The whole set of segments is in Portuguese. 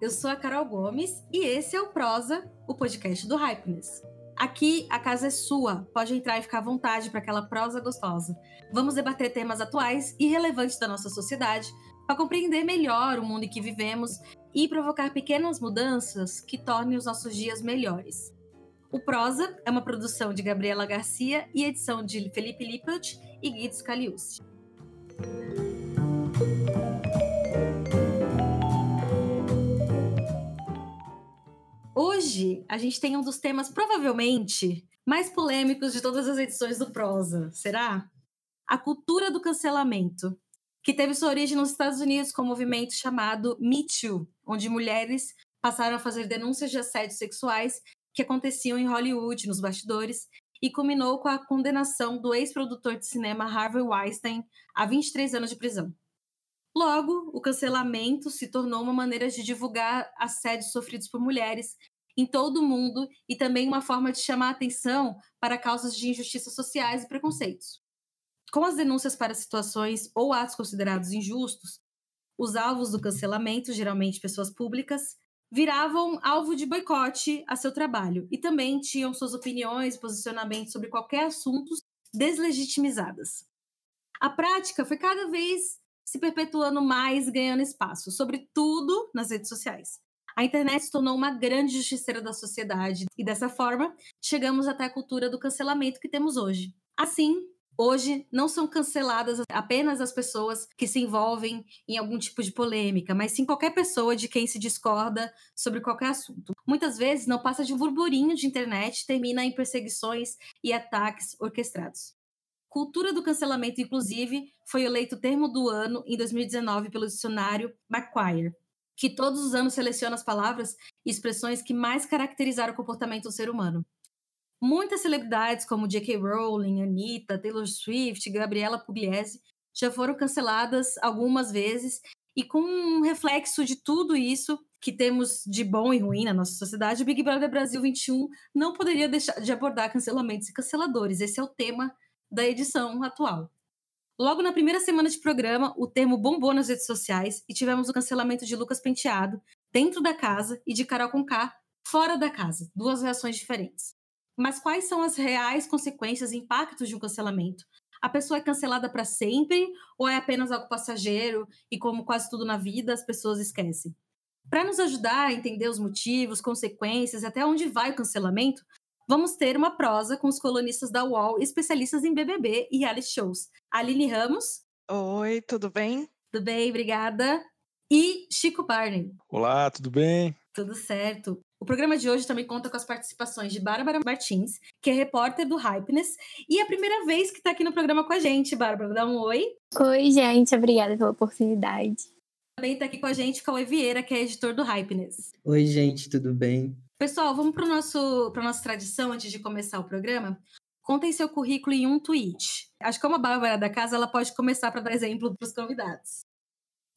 eu sou a Carol Gomes e esse é o Prosa, o podcast do Hypeness. Aqui a casa é sua, pode entrar e ficar à vontade para aquela prosa gostosa. Vamos debater temas atuais e relevantes da nossa sociedade para compreender melhor o mundo em que vivemos e provocar pequenas mudanças que tornem os nossos dias melhores. O Prosa é uma produção de Gabriela Garcia e edição de Felipe Lippelt e Guido Scaliucci. Hoje a gente tem um dos temas provavelmente mais polêmicos de todas as edições do Prosa. Será? A cultura do cancelamento, que teve sua origem nos Estados Unidos com um movimento chamado Me Too, onde mulheres passaram a fazer denúncias de assédios sexuais que aconteciam em Hollywood, nos bastidores, e culminou com a condenação do ex-produtor de cinema Harvey Weinstein a 23 anos de prisão. Logo, o cancelamento se tornou uma maneira de divulgar assédios sofridos por mulheres em todo o mundo e também uma forma de chamar atenção para causas de injustiças sociais e preconceitos. Com as denúncias para situações ou atos considerados injustos, os alvos do cancelamento, geralmente pessoas públicas, viravam alvo de boicote a seu trabalho e também tinham suas opiniões e posicionamentos sobre qualquer assunto deslegitimizadas. A prática foi cada vez se perpetuando mais e ganhando espaço, sobretudo nas redes sociais. A internet se tornou uma grande justiceira da sociedade e dessa forma chegamos até a cultura do cancelamento que temos hoje. Assim, hoje não são canceladas apenas as pessoas que se envolvem em algum tipo de polêmica, mas sim qualquer pessoa de quem se discorda sobre qualquer assunto. Muitas vezes não passa de um burburinho de internet termina em perseguições e ataques orquestrados. Cultura do cancelamento, inclusive, foi eleito termo do ano em 2019 pelo dicionário Macquarie, que todos os anos seleciona as palavras e expressões que mais caracterizaram o comportamento do ser humano. Muitas celebridades, como J.K. Rowling, Anitta, Taylor Swift, Gabriela Pugliese, já foram canceladas algumas vezes, e com um reflexo de tudo isso que temos de bom e ruim na nossa sociedade, o Big Brother Brasil 21 não poderia deixar de abordar cancelamentos e canceladores. Esse é o tema da edição atual. Logo na primeira semana de programa, o termo bombou nas redes sociais e tivemos o cancelamento de Lucas Penteado dentro da casa e de Carol Conká fora da casa. Duas reações diferentes. Mas quais são as reais consequências e impactos de um cancelamento? A pessoa é cancelada para sempre ou é apenas algo passageiro e, como quase tudo na vida, as pessoas esquecem? Para nos ajudar a entender os motivos, consequências até onde vai o cancelamento, vamos ter uma prosa com os colunistas da UOL, especialistas em BBB e reality shows. Aline Ramos. Oi, tudo bem? Tudo bem, obrigada. E Chico Barney. Olá, tudo bem? Tudo certo. O programa de hoje também conta com as participações de Bárbara Martins, que é repórter do Hypeness, e é a primeira vez que está aqui no programa com a gente. Bárbara, dá um oi. Oi, gente, obrigada pela oportunidade. Também está aqui com a gente Cauê Vieira, que é editor do Hypeness. Oi, gente, tudo bem? Pessoal, vamos para a nossa tradição antes de começar o programa. Contem seu currículo em um tweet. Acho que como a Bárbara da casa, ela pode começar para dar exemplo para os convidados.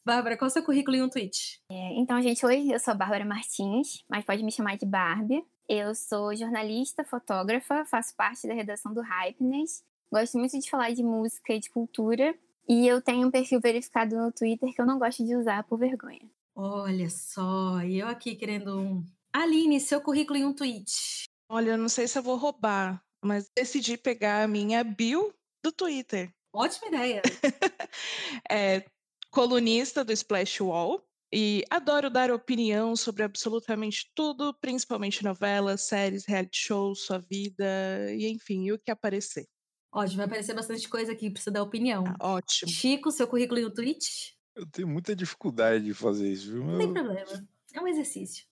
Bárbara, qual é o seu currículo em um tweet? É, então, gente, oi, eu sou a Bárbara Martins, mas pode me chamar de Barbie. Eu sou jornalista, fotógrafa, faço parte da redação do Hypeness. Gosto muito de falar de música e de cultura. E eu tenho um perfil verificado no Twitter que eu não gosto de usar por vergonha. Olha só, e eu aqui querendo um Aline, seu currículo em um tweet. Olha, eu não sei se eu vou roubar, mas decidi pegar a minha bio do Twitter. Ótima ideia. é colunista do Splash Wall e adoro dar opinião sobre absolutamente tudo, principalmente novelas, séries, reality shows, sua vida e enfim, o que aparecer. Ótimo, vai aparecer bastante coisa aqui, precisa dar opinião. Ah, ótimo. Chico, seu currículo em um tweet? Eu tenho muita dificuldade de fazer isso, viu? Não tem problema. É um exercício.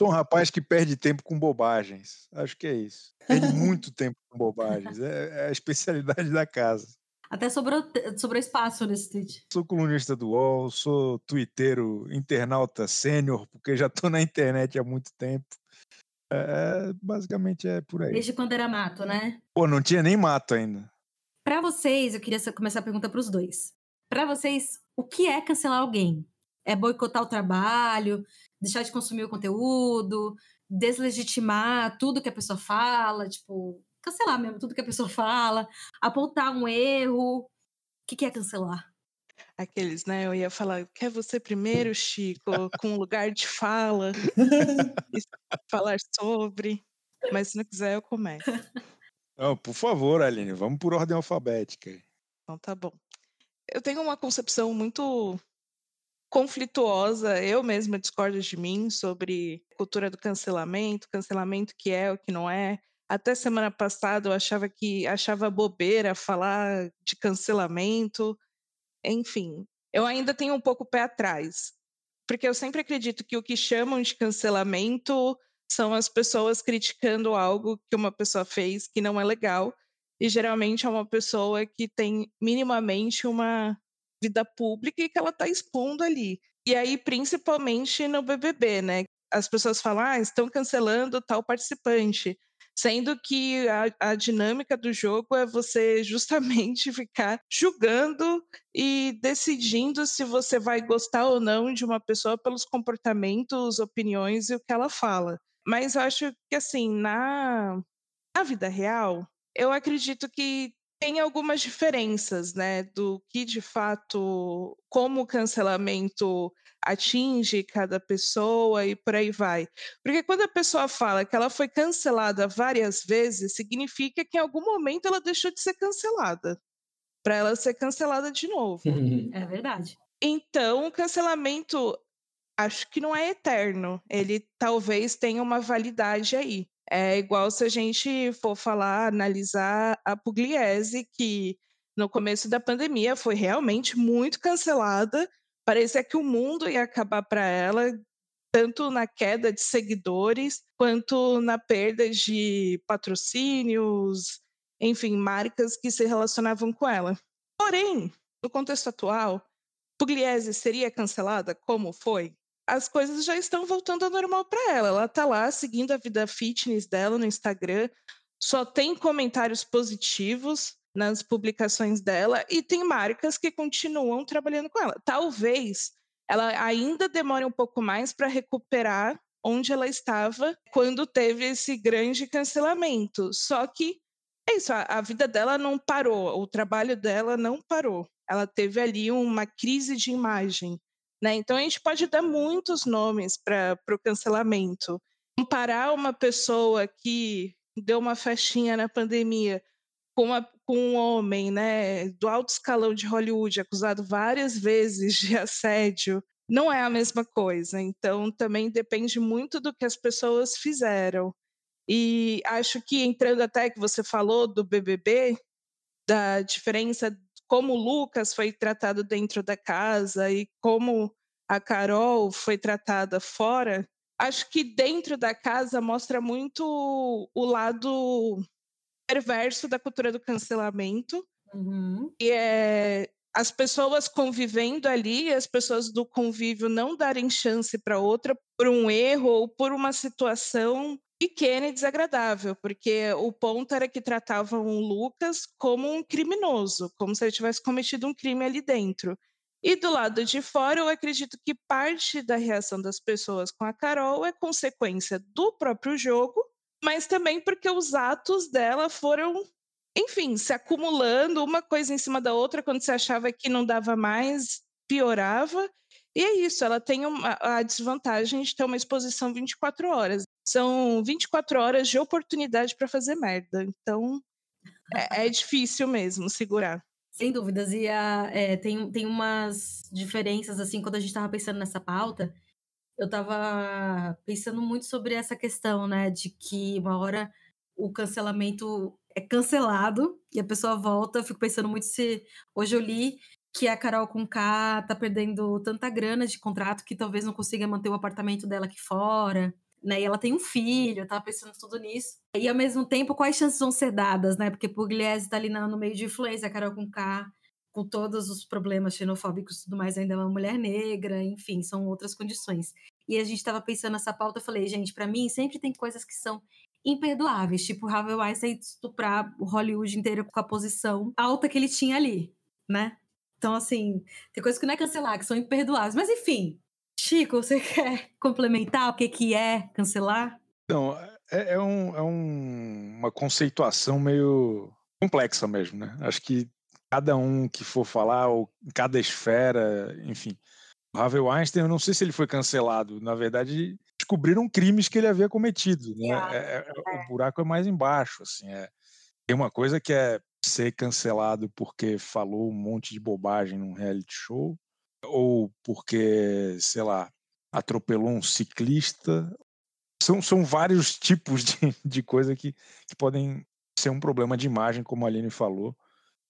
Sou um rapaz que perde tempo com bobagens. Acho que é isso. Perde muito tempo com bobagens. É, é, a especialidade da casa. Até sobrou, sobrou espaço nesse tweet. Sou colunista do UOL, sou twitteiro, internauta sênior, porque já estou na internet há muito tempo. É, basicamente é por aí. Desde quando era mato, né? Pô, não tinha nem mato ainda. Para vocês, eu queria começar a pergunta para os dois. Para vocês, o que é cancelar alguém? É boicotar o trabalho? Deixar de consumir o conteúdo, deslegitimar tudo que a pessoa fala, tipo, cancelar mesmo tudo que a pessoa fala, apontar um erro. O que, que é cancelar? Aqueles, né? Eu ia falar, quer você primeiro, Chico, com lugar de fala, falar sobre, mas se não quiser eu começo. Não, por favor, Aline, vamos por ordem alfabética. Então tá bom. Eu tenho uma concepção muito conflituosa, eu mesma discordo de mim sobre cultura do cancelamento, cancelamento que é o que não é. Até semana passada eu achava que achava bobeira falar de cancelamento. Enfim, eu ainda tenho um pouco o pé atrás, porque eu sempre acredito que o que chamam de cancelamento são as pessoas criticando algo que uma pessoa fez que não é legal, e geralmente é uma pessoa que tem minimamente uma vida pública e que ela está expondo ali. E aí, principalmente no BBB, né? As pessoas falam, ah, estão cancelando tal participante. Sendo que a, a dinâmica do jogo é você justamente ficar julgando e decidindo se você vai gostar ou não de uma pessoa pelos comportamentos, opiniões e o que ela fala. Mas eu acho que, assim, na, na vida real, eu acredito que tem algumas diferenças, né, do que de fato, como o cancelamento atinge cada pessoa e por aí vai. Porque quando a pessoa fala que ela foi cancelada várias vezes, significa que em algum momento ela deixou de ser cancelada, para ela ser cancelada de novo. É verdade. Então, o cancelamento acho que não é eterno, ele talvez tenha uma validade aí. É igual se a gente for falar, analisar a Pugliese, que no começo da pandemia foi realmente muito cancelada. Parecia que o mundo ia acabar para ela, tanto na queda de seguidores, quanto na perda de patrocínios, enfim, marcas que se relacionavam com ela. Porém, no contexto atual, Pugliese seria cancelada como foi? As coisas já estão voltando ao normal para ela. Ela tá lá seguindo a vida fitness dela no Instagram, só tem comentários positivos nas publicações dela e tem marcas que continuam trabalhando com ela. Talvez ela ainda demore um pouco mais para recuperar onde ela estava quando teve esse grande cancelamento. Só que é isso, a, a vida dela não parou, o trabalho dela não parou. Ela teve ali uma crise de imagem né? Então a gente pode dar muitos nomes para o cancelamento. Comparar uma pessoa que deu uma festinha na pandemia com, uma, com um homem né, do alto escalão de Hollywood, acusado várias vezes de assédio, não é a mesma coisa. Então também depende muito do que as pessoas fizeram. E acho que entrando até que você falou do BBB, da diferença como o Lucas foi tratado dentro da casa e como a Carol foi tratada fora, acho que dentro da casa mostra muito o lado perverso da cultura do cancelamento. Uhum. E é as pessoas convivendo ali, as pessoas do convívio não darem chance para outra por um erro ou por uma situação pequena e desagradável, porque o ponto era que tratavam o Lucas como um criminoso, como se ele tivesse cometido um crime ali dentro. E do lado de fora, eu acredito que parte da reação das pessoas com a Carol é consequência do próprio jogo, mas também porque os atos dela foram, enfim, se acumulando uma coisa em cima da outra, quando você achava que não dava mais, piorava. E é isso, ela tem uma, a desvantagem de ter uma exposição 24 horas. São 24 horas de oportunidade para fazer merda. Então, é, é difícil mesmo segurar. Sem dúvidas. E a, é, tem, tem umas diferenças, assim, quando a gente estava pensando nessa pauta, eu estava pensando muito sobre essa questão, né, de que uma hora o cancelamento é cancelado e a pessoa volta. Eu fico pensando muito se. Hoje eu li que a Carol com K tá perdendo tanta grana de contrato que talvez não consiga manter o apartamento dela aqui fora. Né? E ela tem um filho, eu tava pensando tudo nisso. E ao mesmo tempo, quais chances vão ser dadas, né? Porque Pugliese tá ali no meio de influência, a Carol com K, com todos os problemas xenofóbicos e tudo mais, ainda é uma mulher negra, enfim, são outras condições. E a gente estava pensando nessa pauta, eu falei, gente, para mim sempre tem coisas que são imperdoáveis, tipo Harvey Weinstein estuprar o Hollywood inteiro com a posição alta que ele tinha ali, né? Então, assim, tem coisas que não é cancelar, que são imperdoáveis. Mas, enfim, Chico, você quer complementar o que, que é cancelar? Então, é, é, um, é um, uma conceituação meio complexa mesmo, né? Acho que cada um que for falar, ou cada esfera, enfim. O Harvey Weinstein, eu não sei se ele foi cancelado. Na verdade, descobriram crimes que ele havia cometido. Né? É, é, é, o buraco é mais embaixo. Assim, é. Tem uma coisa que é ser cancelado porque falou um monte de bobagem num reality show, ou porque, sei lá, atropelou um ciclista. São, são vários tipos de, de coisa que, que podem ser um problema de imagem, como a Aline falou,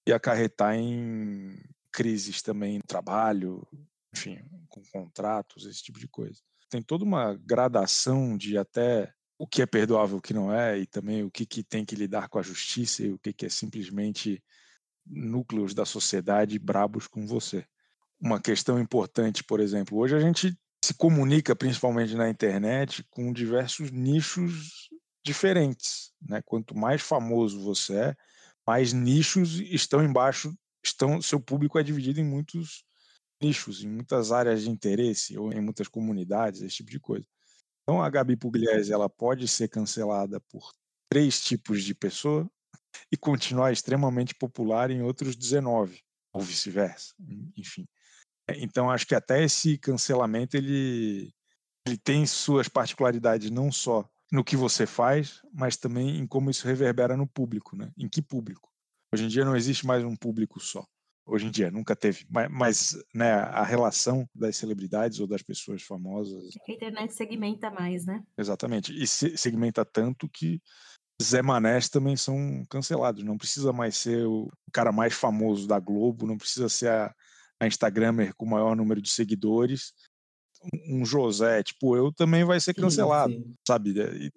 e acarretar em crises também no trabalho, enfim, com contratos, esse tipo de coisa. Tem toda uma gradação de até o que é perdoável, o que não é, e também o que, que tem que lidar com a justiça e o que, que é simplesmente núcleos da sociedade brabos com você. Uma questão importante, por exemplo, hoje a gente se comunica principalmente na internet com diversos nichos diferentes, né? Quanto mais famoso você é, mais nichos estão embaixo, estão seu público é dividido em muitos nichos, em muitas áreas de interesse ou em muitas comunidades, esse tipo de coisa. Então a Gabi Pugliese ela pode ser cancelada por três tipos de pessoa e continuar extremamente popular em outros 19, ou vice-versa, enfim. Então acho que até esse cancelamento ele ele tem suas particularidades não só no que você faz, mas também em como isso reverbera no público, né? Em que público? Hoje em dia não existe mais um público só. Hoje em dia nunca teve, mas, né, a relação das celebridades ou das pessoas famosas. A internet segmenta mais, né? Exatamente. E se, segmenta tanto que Zé Manés também são cancelados. Não precisa mais ser o cara mais famoso da Globo, não precisa ser a, a Instagramer com o maior número de seguidores um José, tipo eu, também vai ser cancelado, sim, sim. sabe?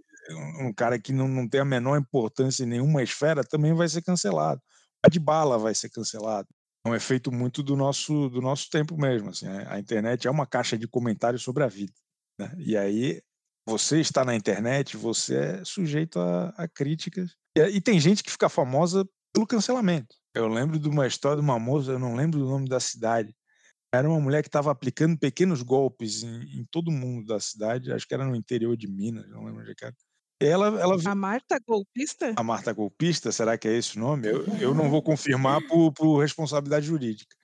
Um cara que não, não tem a menor importância em nenhuma esfera também vai ser cancelado. A de bala vai ser cancelado. É um efeito muito do nosso, do nosso tempo mesmo. Assim, a internet é uma caixa de comentários sobre a vida. Né? E aí, você está na internet, você é sujeito a, a críticas. E, e tem gente que fica famosa pelo cancelamento. Eu lembro de uma história de uma moça, eu não lembro do nome da cidade, era uma mulher que estava aplicando pequenos golpes em, em, todo mundo da cidade, acho que era no interior de Minas, não lembro onde é era. Ela, ela... A Marta Golpista? A Marta Golpista, será que é esse o nome? Eu, eu não vou confirmar por, por responsabilidade jurídica.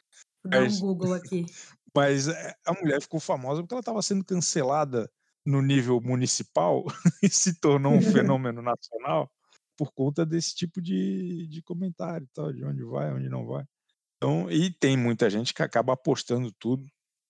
Vou dar um Google aqui. Mas eh, a mulher ficou famosa porque ela estava sendo cancelada no nível municipal e se tornou um fenômeno nacional por conta desse tipo de, de comentário, tal, de onde vai, onde não vai. Então, e tem muita gente que acaba apostando tudo,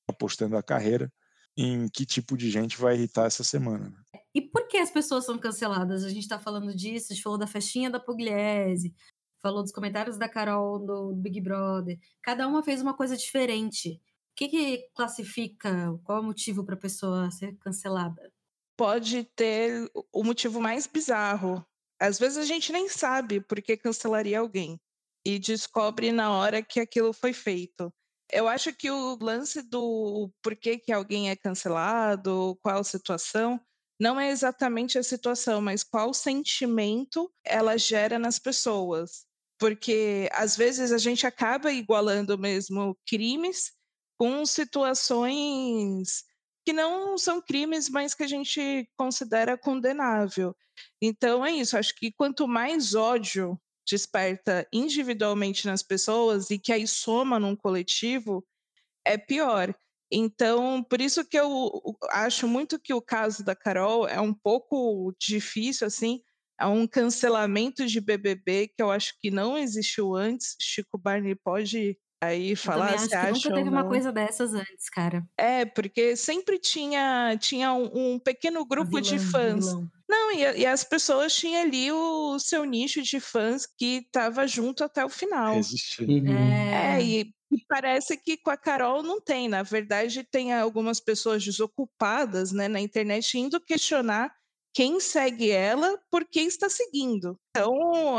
apostando a carreira em que tipo de gente vai irritar essa semana. Né? E por que as pessoas são canceladas? A gente está falando disso, a gente falou da festinha da Pugliese, falou dos comentários da Carol do Big Brother. Cada uma fez uma coisa diferente. O que, que classifica? Qual é o motivo para a pessoa ser cancelada? Pode ter o motivo mais bizarro. Às vezes a gente nem sabe por que cancelaria alguém e descobre na hora que aquilo foi feito. Eu acho que o lance do porquê que alguém é cancelado, qual situação, não é exatamente a situação, mas qual sentimento ela gera nas pessoas. Porque às vezes a gente acaba igualando mesmo crimes com situações que não são crimes, mas que a gente considera condenável. Então é isso, acho que quanto mais ódio desperta individualmente nas pessoas e que aí soma num coletivo, é pior. Então, por isso que eu acho muito que o caso da Carol é um pouco difícil, assim, é um cancelamento de BBB que eu acho que não existiu antes. Chico Barney pode aí falar se acha nunca teve uma coisa dessas antes, cara. É, porque sempre tinha tinha um, um pequeno grupo vilã, de fãs. Vilão. Não, e, e, as pessoas tinham ali o seu nicho de fãs que estava junto até o final. Uhum. É, é e, e, parece que com a Carol não tem. Na verdade, tem algumas pessoas desocupadas né, na internet indo questionar quem segue ela por que está seguindo. Então,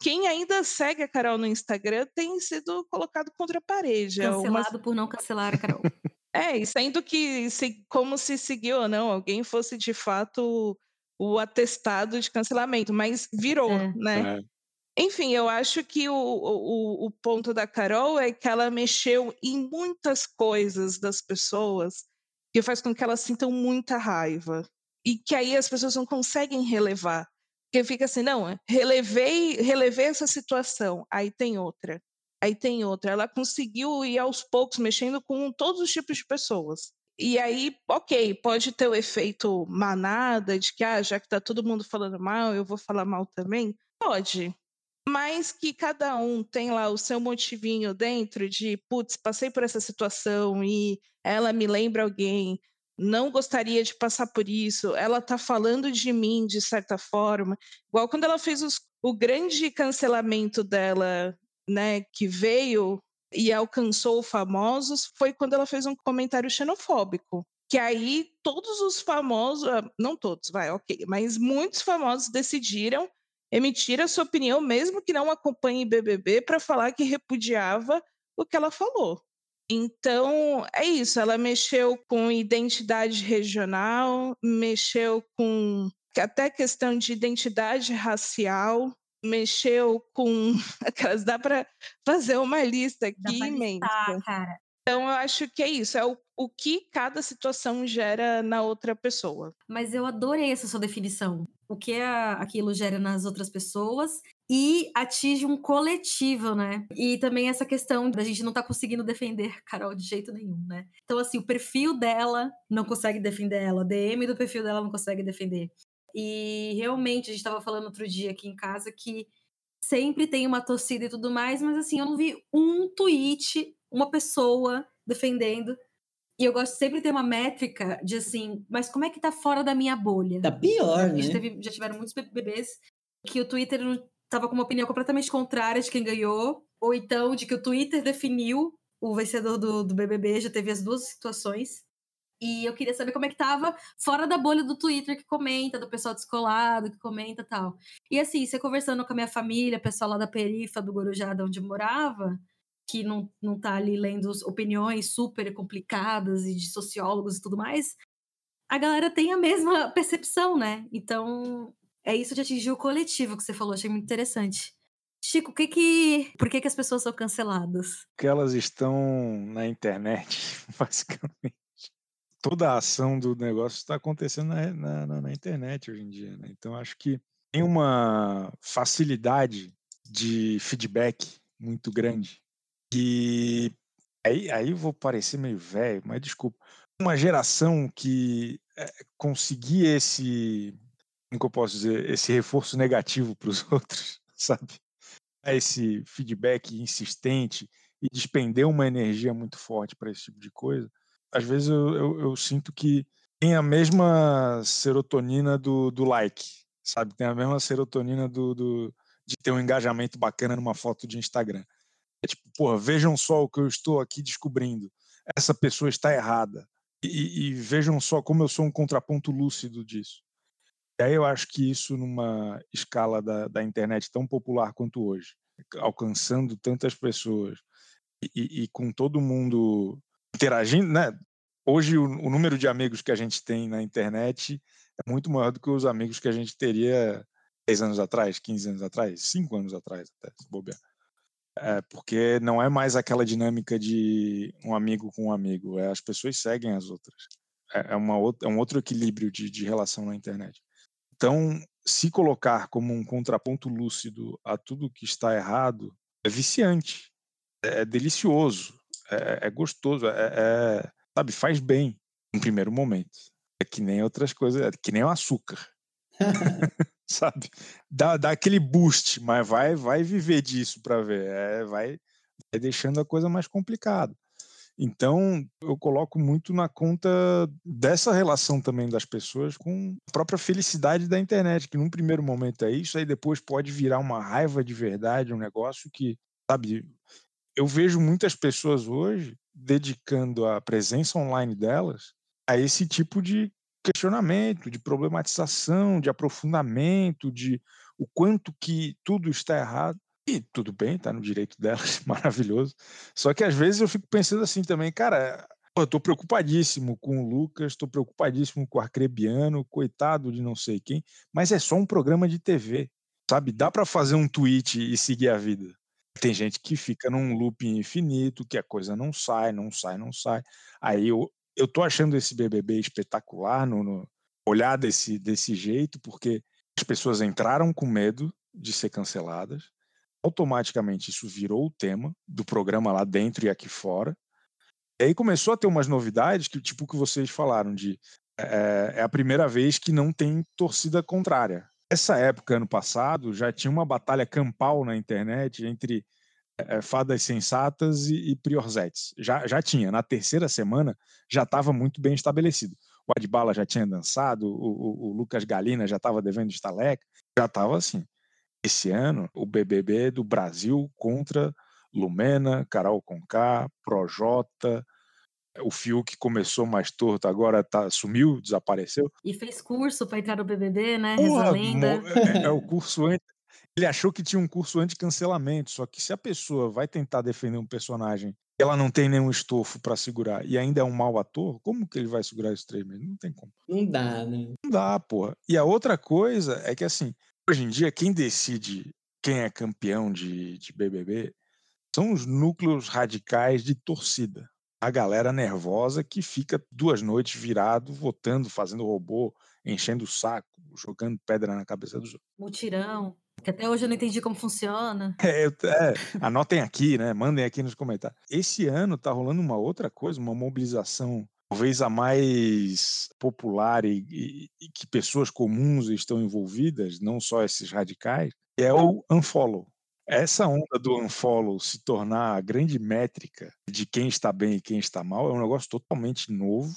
quem ainda segue a Carol no Instagram tem sido colocado contra a parede. É Cancelado por não cancelar a Carol. é, e sendo que se, como se seguiu ou não, alguém fosse de fato o atestado de cancelamento, mas virou, é. né? É. Enfim, eu acho que o, o, o ponto da Carol é que ela mexeu em muitas coisas das pessoas que faz com que elas sintam muita raiva e que aí as pessoas não conseguem relevar. Porque fica assim, não, relevei, relevei essa situação, aí tem outra. aí tem outra. Ela conseguiu ir aos poucos mexendo com todos os tipos de pessoas. E aí, ok, pode ter o efeito manada de que, ah, já que tá todo mundo falando mal, eu vou falar mal também? Pode. Mas que cada um tem lá o seu motivinho dentro de, putz, passei por essa situação e ela me lembra alguém, não gostaria de passar por isso, ela tá falando de mim de certa forma. Igual quando ela fez os, o grande cancelamento dela, né, que veio e alcançou famosos, foi quando ela fez um comentário xenofóbico. Que aí todos os famosos, ah, não todos, vai, ok, mas muitos famosos decidiram emitir a sua opinião, mesmo que não acompanhe BBB, para falar que repudiava o que ela falou. Então, é isso. Ela mexeu com identidade regional, mexeu com até questão de identidade racial, mexeu com aquelas dá para fazer uma lista aqui imensa. cara. Então eu acho que é isso, é o, o que cada situação gera na outra pessoa. Mas eu adorei essa sua definição. O que a, aquilo gera nas outras pessoas e atinge um coletivo, né? E também essa questão da gente não tá conseguindo defender Carol de jeito nenhum, né? Então, assim, o perfil dela não consegue defender ela, a DM do perfil dela não consegue defender. E realmente, a gente estava falando outro dia aqui em casa que sempre tem uma torcida e tudo mais, mas assim, eu não vi um tweet, uma pessoa defendendo. E eu gosto sempre de ter uma métrica de assim, mas como é que tá fora da minha bolha? Tá pior, né? Teve, já tiveram muitos bebês que o Twitter tava com uma opinião completamente contrária de quem ganhou, ou então de que o Twitter definiu o vencedor do, do BBB, já teve as duas situações. E eu queria saber como é que tava fora da bolha do Twitter que comenta, do pessoal descolado que comenta tal. E assim, você conversando com a minha família, pessoal lá da perifa do Gorujá, onde eu morava, que não, não tá ali lendo opiniões super complicadas e de sociólogos e tudo mais, a galera tem a mesma percepção, né? Então, é isso de atingir o coletivo que você falou, achei muito interessante. Chico, que que, por que, que as pessoas são canceladas? Porque elas estão na internet, basicamente toda a ação do negócio está acontecendo na, na, na, internet hoje em dia. Né? Então, acho que tem uma facilidade de feedback muito grande. E aí, aí vou parecer meio velho, mas desculpa. Uma geração que é, conseguia esse, como eu posso dizer, esse reforço negativo para os outros, sabe? Esse feedback insistente e despender uma energia muito forte para esse tipo de coisa às vezes eu, eu, eu, sinto que tem a mesma serotonina do, do like, sabe? Tem a mesma serotonina do, do, de ter um engajamento bacana numa foto de Instagram. É tipo, porra, vejam só o que eu estou aqui descobrindo. Essa pessoa está errada. E, e vejam só como eu sou um contraponto lúcido disso. E aí eu acho que isso, numa escala da, da internet tão popular quanto hoje, alcançando tantas pessoas e, e, com todo mundo interagindo, né? Hoje o, o, número de amigos que a gente tem na internet é muito maior do que os amigos que a gente teria 10 anos atrás, 15 anos atrás, 5 anos atrás, até, se bobear. É, porque não é mais aquela dinâmica de um amigo com um amigo, é as pessoas seguem as outras. É, é uma outra, é um outro equilíbrio de, de relação na internet. Então, se colocar como um contraponto lúcido a tudo que está errado é viciante, é, é delicioso, é, é gostoso, é, é, sabe, faz bem no primeiro momento. É que nem outras coisas, é que nem o açúcar. sabe? Dá, dá aquele boost, mas vai vai viver disso para ver, é, vai, vai deixando a coisa mais complicada. Então, eu coloco muito na conta dessa relação também das pessoas com a própria felicidade da internet, que num primeiro momento é isso, aí depois pode virar uma raiva de verdade, um negócio que, sabe, eu vejo muitas pessoas hoje dedicando a presença online delas a esse tipo de questionamento, de problematização, de aprofundamento, de o quanto que tudo está errado. E tudo bem, está no direito delas, maravilhoso. Só que às vezes eu fico pensando assim também, cara, eu estou preocupadíssimo com o Lucas, estou preocupadíssimo com o Arcrebiano, coitado de não sei quem, mas é só um programa de TV, sabe? Dá para fazer um tweet e seguir a vida. Tem gente que fica num loop infinito, que a coisa não sai, não sai, não sai. Aí eu, eu tô achando esse BBB espetacular no, no olhar desse, desse jeito, porque as pessoas entraram com medo de ser canceladas, automaticamente isso virou o tema do programa lá dentro e aqui fora. E aí começou a ter umas novidades que, tipo, que vocês falaram de é, é a primeira vez que não tem torcida contrária. Essa época, ano passado, já tinha uma batalha campal na internet entre é, fadas sensatas e, e priorzetes. Já, já tinha. Na terceira semana, já estava muito bem estabelecido. O Adbala já tinha dançado, o, o, o Lucas Galina já estava devendo estaleca, já estava assim. Esse ano, o BBB do Brasil contra Lumena, Carol Conká, Projota, o fio que começou mais torto agora tá, sumiu, desapareceu. E fez curso para entrar no BBB, né? Reza lenda. É, é, o curso antes. Ele achou que tinha um curso anti-cancelamento, só que se a pessoa vai tentar defender um personagem ela não tem nenhum estofo para segurar e ainda é um mau ator, como que ele vai segurar esse três Não tem como. Não dá, né? Não dá, porra. E a outra coisa é que, assim, hoje em dia, quem decide quem é campeão de, de BBB são os núcleos radicais de torcida. A galera nervosa que fica duas noites virado, votando, fazendo robô, enchendo o saco, jogando pedra na cabeça dos outros. Mutirão. Que até hoje eu não entendi como funciona. É, é, anotem aqui, né? Mandem aqui nos comentários. Esse ano tá rolando uma outra coisa, uma mobilização talvez a mais popular e, e, e, que pessoas comuns estão envolvidas, não só esses radicais, é o unfollow. Essa onda do unfollow se tornar a grande métrica de quem está bem e quem está mal é um negócio totalmente novo,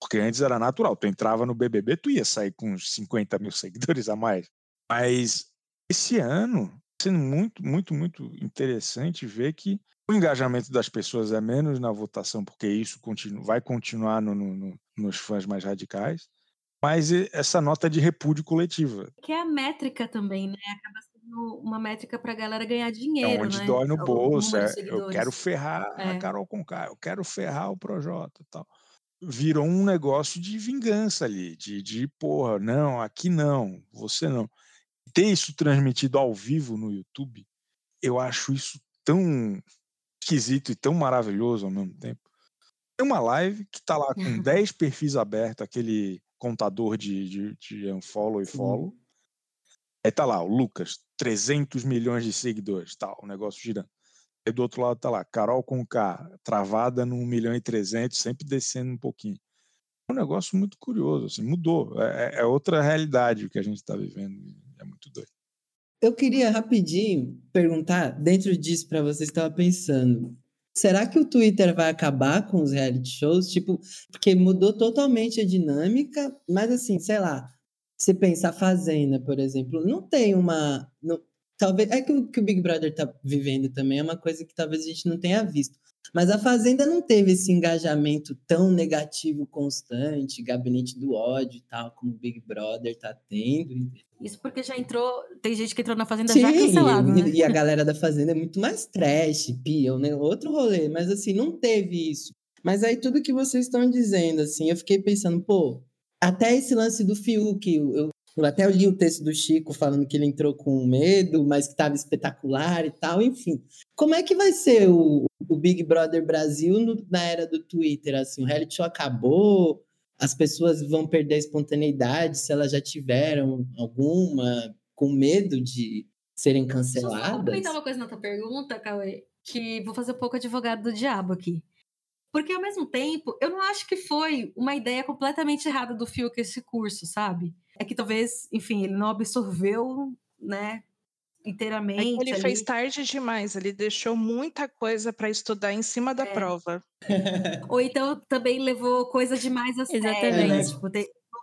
porque antes era natural. Tu entrava no BBB, tu ia sair com uns 50 mil seguidores a mais. Mas esse ano, sendo muito, muito, muito interessante ver que o engajamento das pessoas é menos na votação, porque isso continua, vai continuar no, no, nos fãs mais radicais, mas essa nota de repúdio coletiva. Que é a métrica também, né? Acaba sendo uma métrica para a galera ganhar dinheiro. É onde né? dói no bolso. É, eu quero ferrar é. a Carol Conká, eu quero ferrar o Projota tal. Virou um negócio de vingança ali, de, de porra, não, aqui não, você não ter isso transmitido ao vivo no YouTube, eu acho isso tão esquisito e tão maravilhoso ao mesmo tempo. Tem uma live que tá lá com 10 perfis abertos, aquele contador de, de, de unfollow e follow. Sim. Aí tá lá, o Lucas, 300 milhões de seguidores, tal, o negócio girando. E do outro lado tá lá, Carol com K, travada no 1 milhão e 300, sempre descendo um pouquinho. É um negócio muito curioso, assim, mudou. É, é, é outra realidade que a gente está vivendo. Muito doido. Eu queria rapidinho perguntar, dentro disso, para você estava pensando, será que o Twitter vai acabar com os reality shows? Tipo, porque mudou totalmente a dinâmica, mas assim, sei lá, você pensa a Fazenda, por exemplo, não tem uma. Não, talvez. É que o que o Big Brother está vivendo também é uma coisa que talvez a gente não tenha visto. Mas a Fazenda não teve esse engajamento tão negativo constante, gabinete do ódio e tal, como o Big Brother tá tendo. Isso porque já entrou, tem gente que entrou na Fazenda Sim, já cancelado, né? e a galera da Fazenda é muito mais trash, pião, né? Outro rolê, mas assim, não teve isso. Mas aí tudo que vocês estão dizendo, assim, eu fiquei pensando, pô, até esse lance do Fiuk, eu, eu até li o texto do Chico falando que ele entrou com medo, mas que estava espetacular e tal, enfim. Como é que vai ser o, o Big Brother Brasil no, na era do Twitter? Assim, o reality show acabou, as pessoas vão perder a espontaneidade se elas já tiveram alguma, com medo de serem canceladas? Deixa eu comentar uma coisa na tua pergunta, Cauê, que vou fazer um pouco advogado do diabo aqui. Porque, ao mesmo tempo, eu não acho que foi uma ideia completamente errada do Fiuk esse curso, sabe? É que talvez, enfim, ele não absorveu, né, inteiramente. É ele ali. fez tarde demais, ele deixou muita coisa para estudar em cima da é. prova. Ou então também levou coisa demais a sério, né? Tipo,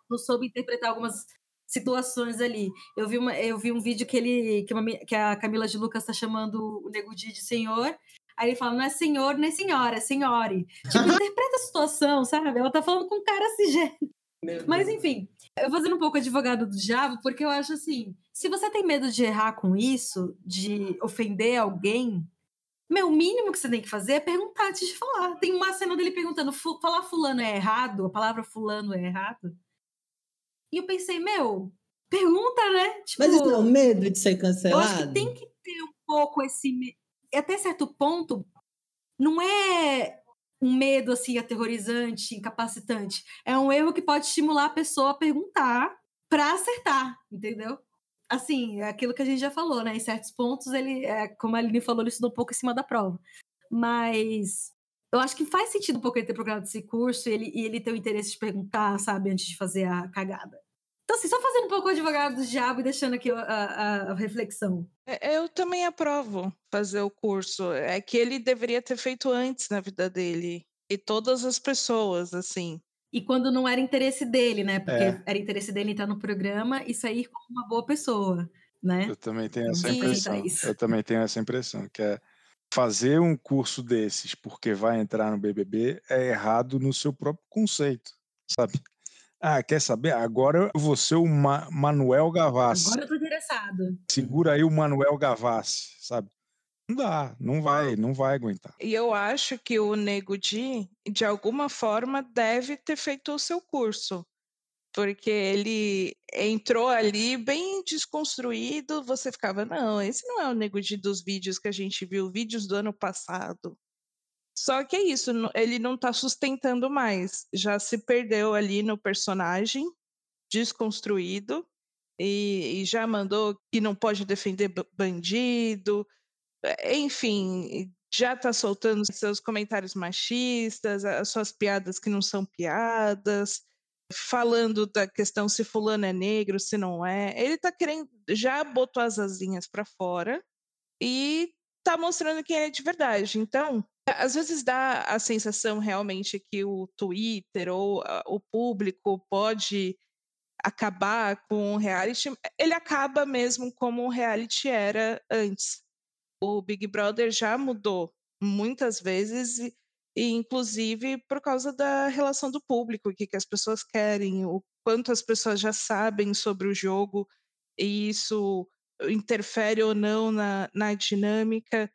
não soube interpretar algumas situações ali. Eu vi, uma, eu vi um vídeo que ele que, uma, que a Camila de Lucas está chamando o Nego Di de senhor. Aí ele fala, não é senhor nem senhora, é senhore. Tipo, interpreta a situação, sabe? Ela tá falando com um cara assim, Mas enfim, eu fazendo um pouco advogado do diabo, porque eu acho assim, se você tem medo de errar com isso, de ofender alguém, meu, o mínimo que você tem que fazer é perguntar antes de falar. Tem uma cena dele perguntando, falar fulano é errado? A palavra fulano é errado? E eu pensei, meu, pergunta, né? Tipo, Mas isso não é medo de ser cancelado? Eu acho que tem que ter um pouco esse... Até certo ponto, não é um medo assim aterrorizante, incapacitante. É um erro que pode estimular a pessoa a perguntar para acertar, entendeu? assim, é aquilo que a gente já falou, né? Em certos pontos, ele, é, como a Aline falou, ele estudou um pouco em cima da prova. Mas eu acho que faz sentido um pouco ele ter procurado esse curso e ele, e ele ter o interesse de perguntar, sabe, antes de fazer a cagada. Então, assim, só fazendo um pouco o advogado do diabo e deixando aqui a, a, a, reflexão. É, eu também aprovo fazer o curso. É que ele deveria ter feito antes na vida dele. E todas as pessoas, assim. E quando não era interesse dele, né? Porque é. era interesse dele entrar no programa e sair como uma boa pessoa, né? Eu também tenho essa impressão. Eu também tenho essa impressão, que é fazer um curso desses porque vai entrar no BBB é errado no seu próprio conceito, sabe? Ah, quer saber? Agora eu vou ser o Ma Manuel Gavassi. Agora eu tô interessado. Segura aí o Manuel Gavassi, sabe? Não dá, não vai, não vai aguentar. E eu acho que o Nego Di, de alguma forma, deve ter feito o seu curso. Porque ele entrou ali bem desconstruído, você ficava, não, esse não é o Nego Di dos vídeos que a gente viu, vídeos do ano passado. Só que é isso, ele não tá sustentando mais. Já se perdeu ali no personagem, desconstruído, e, e já mandou que não pode defender bandido, é, enfim, já está soltando seus comentários machistas, as suas piadas que não são piadas, falando da questão se fulano é negro, se não é. Ele está querendo, já botou as asinhas para fora e está mostrando quem é de verdade. Então, às vezes dá a sensação realmente que o Twitter ou o público pode acabar com o reality. Ele acaba mesmo como o reality era antes o Big Brother já mudou muitas vezes e, e inclusive por causa da relação do público, o que, que as pessoas querem, o quanto as pessoas já sabem sobre o jogo e isso interfere ou não na, na dinâmica.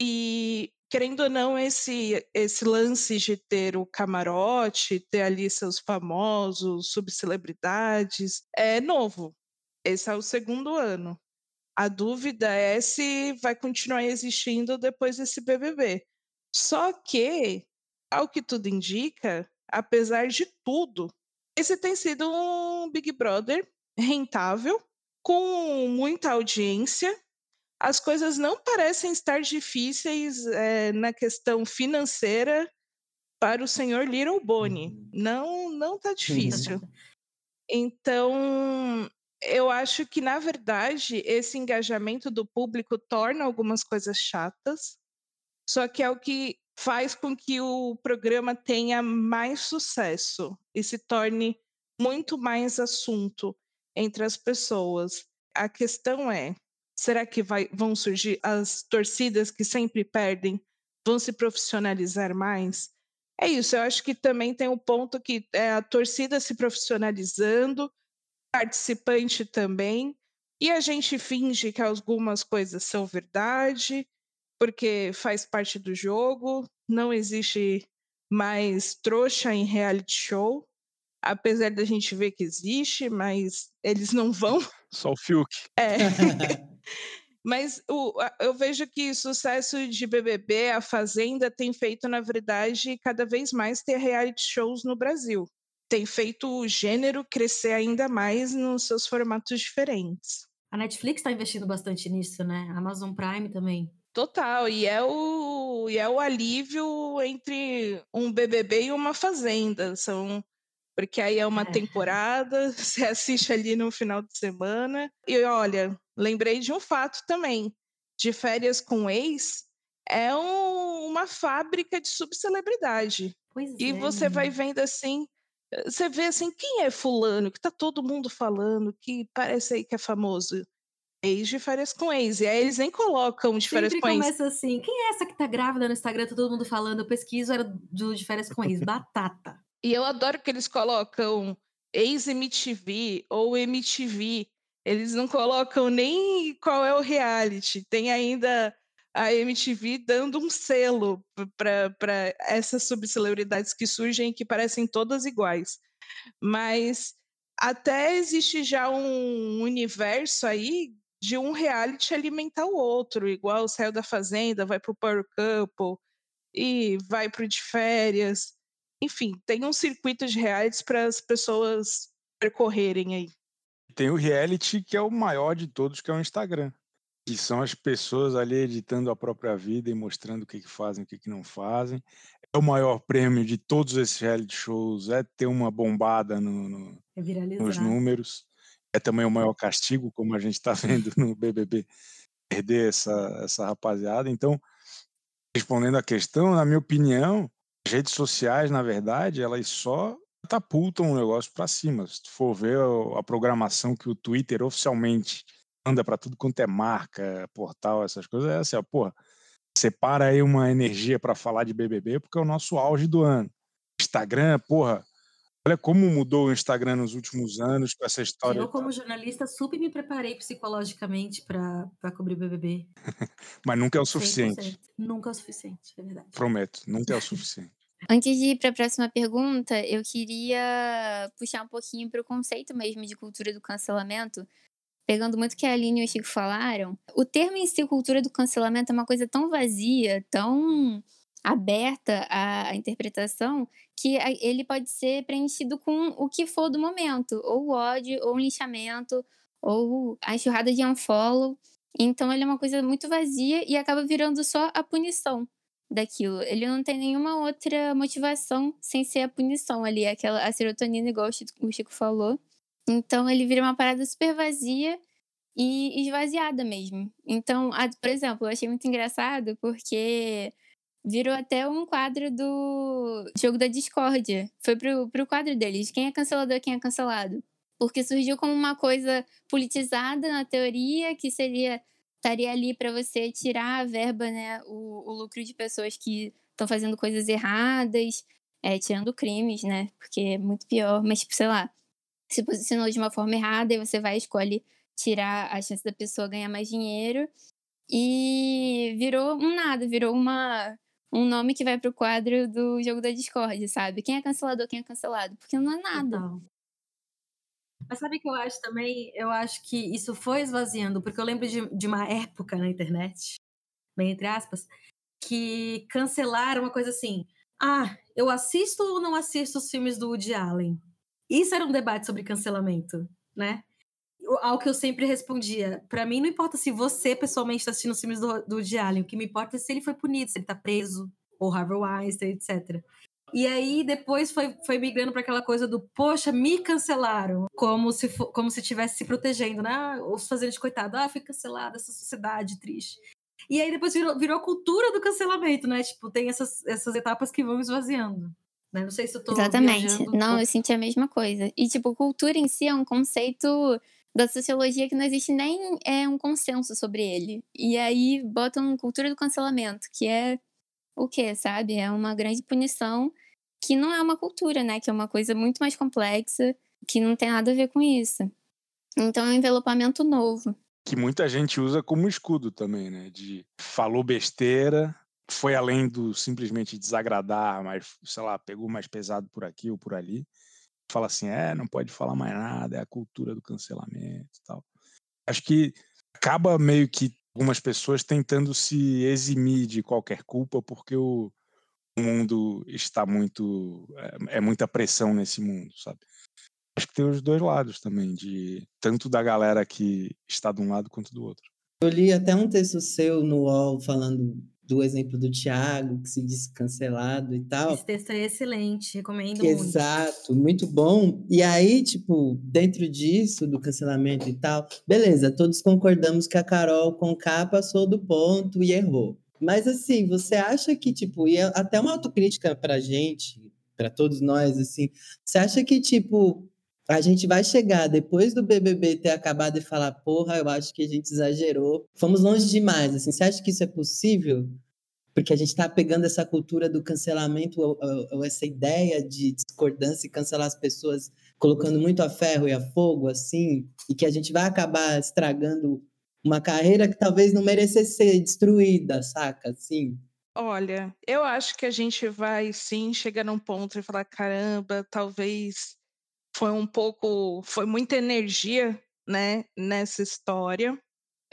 E querendo ou não, esse, esse lance de ter o camarote, ter ali seus famosos, subcelebridades, é novo. Esse é o segundo ano. A dúvida é se vai continuar existindo depois desse BBB. Só que, ao que tudo indica, apesar de tudo, esse tem sido um Big Brother rentável, com muita audiência. As coisas não parecem estar difíceis é, na questão financeira para o senhor Little Bonnie. Uhum. Não, não tá difícil. Então, eu acho que, na verdade, esse engajamento do público torna algumas coisas chatas, só que é o que faz com que o programa tenha mais sucesso e se torne muito mais assunto entre as pessoas. A questão é: será que vai, vão surgir as torcidas que sempre perdem? Vão se profissionalizar mais? É isso, eu acho que também tem um ponto que é a torcida se profissionalizando, participante também, e a gente finge que algumas coisas são verdade, porque faz parte do jogo, não existe mais trouxa em reality show, apesar da gente ver que existe, mas eles não vão. Só o Fiuk. É. mas o, eu vejo que o sucesso de BBB, a Fazenda, tem feito, na verdade, cada vez mais ter reality shows no Brasil tem feito o gênero crescer ainda mais nos seus formatos diferentes. A Netflix está investindo bastante nisso, né? A Amazon Prime também. Total, e é o, e é o alívio entre um BBB e uma Fazenda. São porque aí é uma é. temporada, você assiste ali no final de semana. E olha, lembrei de um fato também. De férias com ex é um, uma fábrica de subcelebridade. Pois e é, você vai vendo assim, você vê assim, quem é fulano que tá todo mundo falando, que parece aí que é famoso? Ex de férias com ex. E aí eles nem colocam de férias Sempre com ex. começa assim, quem é essa que tá grávida no Instagram, tá todo mundo falando, eu pesquiso, era do de férias com ex, batata. E eu adoro que eles colocam ex-MTV ou MTV. Eles não colocam nem qual é o reality. Tem ainda a MTV dando um selo para essas subcelebridades que surgem que parecem todas iguais. Mas até existe já um universo aí de um reality alimentar o outro, igual saiu da Fazenda, vai pro Power Couple e vai pro de férias. Enfim, tem um circuito de realities para as pessoas percorrerem aí. Tem o reality, que é o maior de todos, que é o Instagram. Que são as pessoas ali editando a própria vida e mostrando o que, que fazem, o que, que não fazem. É o maior prêmio de todos esses reality shows, é ter uma bombada no, no, É nos números. É também o maior castigo, como a gente está vendo no BBB, perder essa, essa rapaziada. Então, respondendo à questão, na minha opinião, as redes sociais, na verdade, elas só catapultam o negócio para cima. Se tu for ver a programação que o Twitter oficialmente anda para tudo quanto é marca, portal, essas coisas, é assim, ó, porra, separa aí uma energia para falar de BBB, porque é o nosso auge do ano. Instagram, porra, olha como mudou o Instagram nos últimos anos com essa história. Eu, como jornalista, super me preparei psicologicamente para cobrir BBB. Mas nunca é o suficiente. 100%. Nunca é o suficiente, é verdade. Prometo, nunca é o suficiente. Antes de ir para a próxima pergunta, eu queria puxar um pouquinho para o conceito mesmo de cultura do cancelamento. Pegando muito o que a Aline e o Chico falaram, o termo em si, cultura do cancelamento, é uma coisa tão vazia, tão aberta à interpretação, que ele pode ser preenchido com o que for do momento, ou ódio, ou um lixamento, ou a enxurrada de unfollow. Então ele é uma coisa muito vazia e acaba virando só a punição daquilo. Ele não tem nenhuma outra motivação sem ser a punição ali, aquela a serotonina, igual o Chico, o Chico falou. Então ele vira uma parada super vazia e esvaziada mesmo. Então, a- por exemplo, eu achei muito engraçado porque virou até um quadro do jogo da discórdia. Foi pro, pro quadro deles. Quem é cancelador, quem é cancelado. Porque surgiu como uma coisa politizada na teoria, que seria estaria ali para você tirar a verba, né, o, o lucro de pessoas que estão fazendo coisas erradas, é, tirando crimes, né, porque é muito pior, mas, tipo, sei lá, se posicionou de uma forma errada e você vai escolhe tirar a chance da pessoa ganhar mais dinheiro e virou um nada, virou uma um nome que vai pro quadro do jogo da Discord, sabe? Quem é cancelador, quem é cancelado, porque não é nada. Mas sabe o que eu acho também? Eu acho que isso foi esvaziando, porque eu lembro de, de uma época na internet, bem entre aspas, que cancelaram uma coisa assim: ah, eu assisto ou não assisto os filmes do Woody Allen? Isso era um debate sobre cancelamento, né? Ao que eu sempre respondia: pra mim não importa se você pessoalmente está assistindo os filmes do, do Woody Allen, o que me importa é se ele foi punido, se ele tá preso, ou Harvey Weinstein, etc. E aí depois foi, foi migrando para aquela coisa do, poxa, me cancelaram. Como se como se estivesse se protegendo, né? Ah, Ou se fazendo de coitado, ah, fui cancelada, essa sociedade triste. E aí depois virou, virou a cultura do cancelamento, né? Tipo, tem essas, essas etapas que vão esvaziando. Né? Não sei se eu tô Exatamente. viajando Não, eu senti a mesma coisa. E, tipo, cultura em si é um conceito da sociologia que não existe nem é, um consenso sobre ele. E aí botam cultura do cancelamento, que é o quê, sabe? É uma grande punição que não é uma cultura, né? Que é uma coisa muito mais complexa, que não tem nada a ver com isso. Então é um envelopamento novo. Que muita gente usa como escudo também, né? De falou besteira, foi além do simplesmente desagradar, mas, sei lá, pegou mais pesado por aqui ou por ali. Fala assim, é, não pode falar mais nada, é a cultura do cancelamento e tal. Acho que acaba meio que algumas pessoas tentando se eximir de qualquer culpa porque o mundo está muito é, é muita pressão nesse mundo, sabe? Acho que tem os dois lados também, de tanto da galera que está de um lado quanto do outro. Eu li até um texto seu no UOL falando do exemplo do Thiago, que se disse cancelado e tal. Esse texto é excelente, recomendo muito. Exato, muito bom. E aí, tipo, dentro disso, do cancelamento e tal, beleza, todos concordamos que a Carol com K passou do ponto e errou. Mas assim, você acha que, tipo, e é até uma autocrítica pra gente, pra todos nós, assim, você acha que, tipo, a gente vai chegar depois do BBB ter acabado e falar, porra, eu acho que a gente exagerou, fomos longe demais, assim, você acha que isso é possível? Porque a gente está pegando essa cultura do cancelamento, ou, ou- essa ideia de discordância e cancelar as pessoas, colocando muito a ferro e a fogo, assim, e que a gente vai acabar estragando uma carreira que talvez não merecesse ser destruída, saca? Assim. Olha, eu acho que a gente vai sim chegar num ponto e falar: caramba, talvez foi um pouco, foi muita energia, né, nessa história,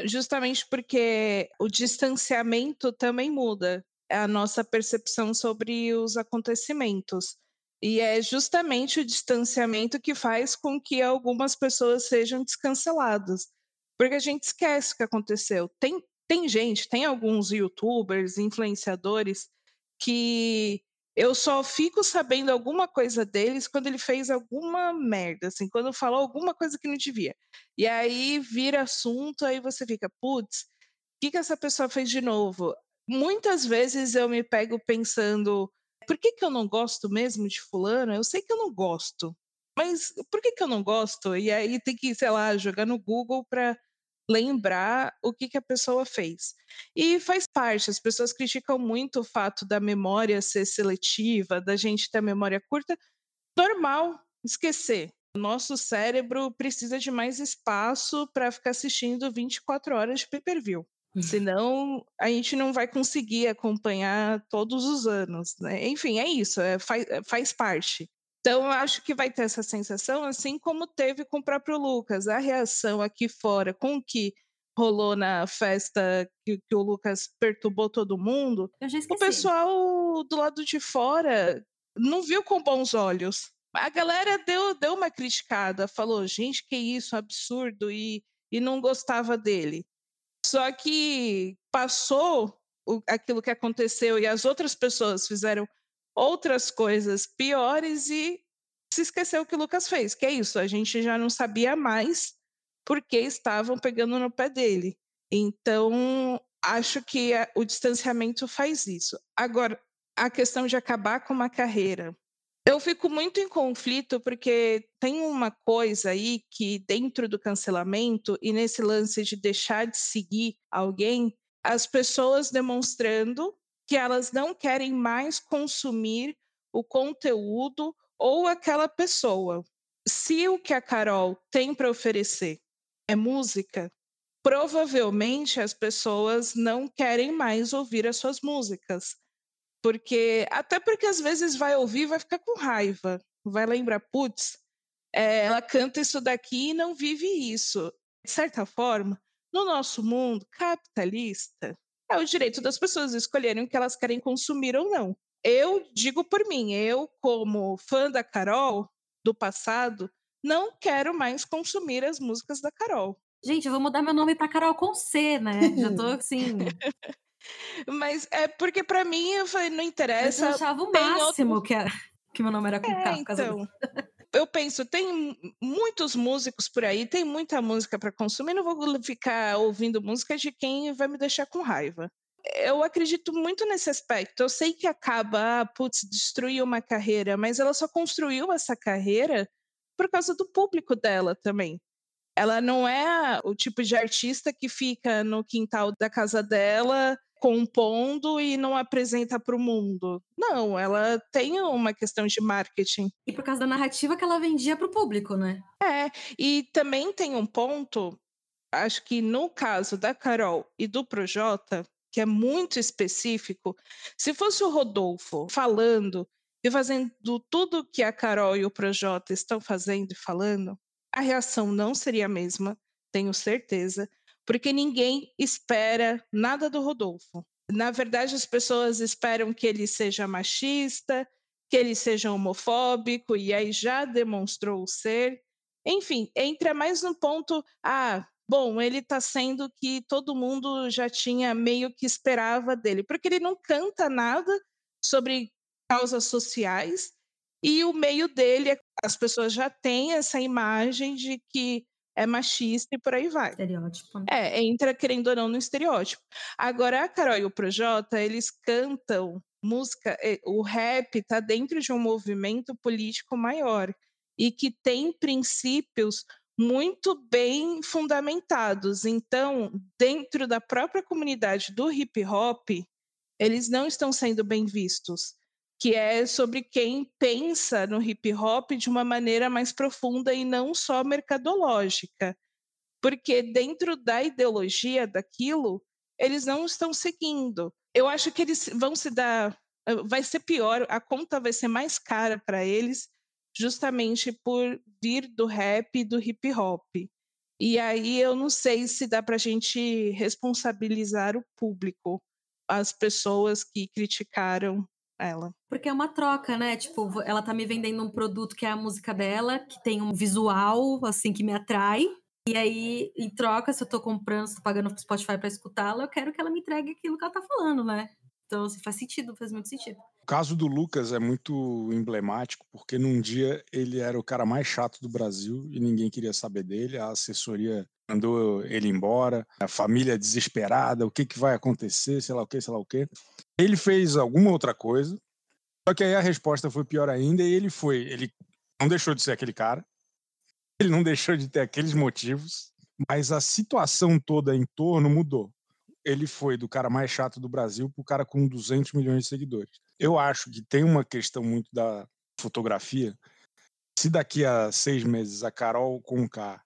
justamente porque o distanciamento também muda a nossa percepção sobre os acontecimentos. E é justamente o distanciamento que faz com que algumas pessoas sejam descanceladas. Porque a gente esquece o que aconteceu. Tem, tem gente, tem alguns youtubers, influenciadores, que eu só fico sabendo alguma coisa deles quando ele fez alguma merda, assim, quando falou alguma coisa que não devia. E aí vira assunto, aí você fica, putz, o que, que essa pessoa fez de novo? Muitas vezes eu me pego pensando, por que, que eu não gosto mesmo de fulano? Eu sei que eu não gosto, mas por que, que eu não gosto? E aí tem que, sei lá, jogar no Google para lembrar o que, que a pessoa fez. E faz parte, as pessoas criticam muito o fato da memória ser seletiva, da gente ter memória curta. Normal, esquecer. O nosso cérebro precisa de mais espaço para ficar assistindo 24 horas de pay-per-view. Uhum. Senão, a gente não vai conseguir acompanhar todos os anos. Né? Enfim, é isso, é, faz, é, faz parte. Então, eu acho que vai ter essa sensação, assim como teve com o próprio Lucas. A reação aqui fora com o que rolou na festa que, que o Lucas perturbou todo mundo, o pessoal do lado de fora não viu com bons olhos. A galera deu, deu uma criticada, falou, gente, que isso, absurdo, e, e não gostava dele. Só que passou o, aquilo que aconteceu e as outras pessoas fizeram outras coisas piores e se esqueceu o que o Lucas fez, que é isso, a gente já não sabia mais porque estavam pegando no pé dele. Então, acho que o distanciamento faz isso. Agora, a questão de acabar com uma carreira. Eu fico muito em conflito porque tem uma coisa aí que dentro do cancelamento e nesse lance de deixar de seguir alguém, as pessoas demonstrando que elas não querem mais consumir o conteúdo ou aquela pessoa. Se o que a Carol tem para oferecer é música, provavelmente as pessoas não querem mais ouvir as suas músicas. Porque, até porque às vezes vai ouvir vai ficar com raiva, vai lembrar, putz, é, ela canta isso daqui e não vive isso. De certa forma, no nosso mundo capitalista, é o direito das pessoas escolherem o que elas querem consumir ou não. Eu digo por mim, eu, como fã da Carol do passado, não quero mais consumir as músicas da Carol. Gente, eu vou mudar meu nome para Carol com C, né? Já tô assim. Mas é porque para mim eu falei, não interessa. Eu achava o máximo outro... que, era, que meu nome era com é, K. Então, eu penso, tem muitos músicos por aí, tem muita música para consumir, não vou ficar ouvindo música de quem vai me deixar com raiva. Eu acredito muito nesse aspecto. Eu sei que acaba, ah, putz, destruiu uma carreira, mas ela só construiu essa carreira por causa do público dela também. Ela não é o tipo de artista que fica no quintal da casa dela compondo e não apresenta para o mundo. Não, ela tem uma questão de marketing. E por causa da narrativa que ela vendia para o público, né? É, e também tem um ponto, acho que no caso da Carol e do Projota, que é muito específico, se fosse o Rodolfo falando e fazendo tudo que a Carol e o Projota estão fazendo e falando, a reação não seria a mesma, tenho certeza porque ninguém espera nada do Rodolfo. Na verdade, as pessoas esperam que ele seja machista, que ele seja homofóbico, e aí já demonstrou ser. Enfim, entra mais no ponto, ah, bom, ele está sendo que todo mundo já tinha meio que esperava dele, porque ele não canta nada sobre causas sociais, e o meio dele, as pessoas já têm essa imagem de que é machista e por aí vai. Estereótipo. Né? É, entra querendo ou não no estereótipo. Agora, a Carol e o Projota, eles cantam música, eh, o rap está dentro de um movimento político maior e que tem princípios muito bem fundamentados. Então, dentro da própria comunidade do hip hop, eles não estão sendo bem vistos que é sobre quem pensa no hip hop de uma maneira mais profunda e não só mercadológica. Porque dentro da ideologia daquilo, eles não estão seguindo. Eu acho que eles vão se dar. Vai ser pior, a conta vai ser mais cara para eles, justamente por vir do rap e do hip hop. E aí eu não sei se dá para a gente responsabilizar o público, as pessoas que criticaram ela. Porque é uma troca, né? Tipo, ela tá me vendendo um produto que é a música dela, que tem um visual, assim, que me atrai. E aí, em troca, se eu tô comprando, se tô pagando pro Spotify pra escutá-la, eu quero que ela me entregue aquilo que ela tá falando, né? Então, assim, faz sentido, faz muito sentido. O caso do Lucas é muito emblemático, porque num dia ele era o cara mais chato do Brasil e ninguém queria saber dele, a assessoria mandou ele embora, a família desesperada, o que, que vai acontecer, sei lá o que, sei lá o que. Ele fez alguma outra coisa, só que aí a resposta foi pior ainda e ele foi, ele não deixou de ser aquele cara, ele não deixou de ter aqueles motivos, mas a situação toda em torno mudou. Ele foi do cara mais chato do Brasil para o cara com 200 milhões de seguidores. Eu acho que tem uma questão muito da fotografia. Se daqui a seis meses a Carol Conká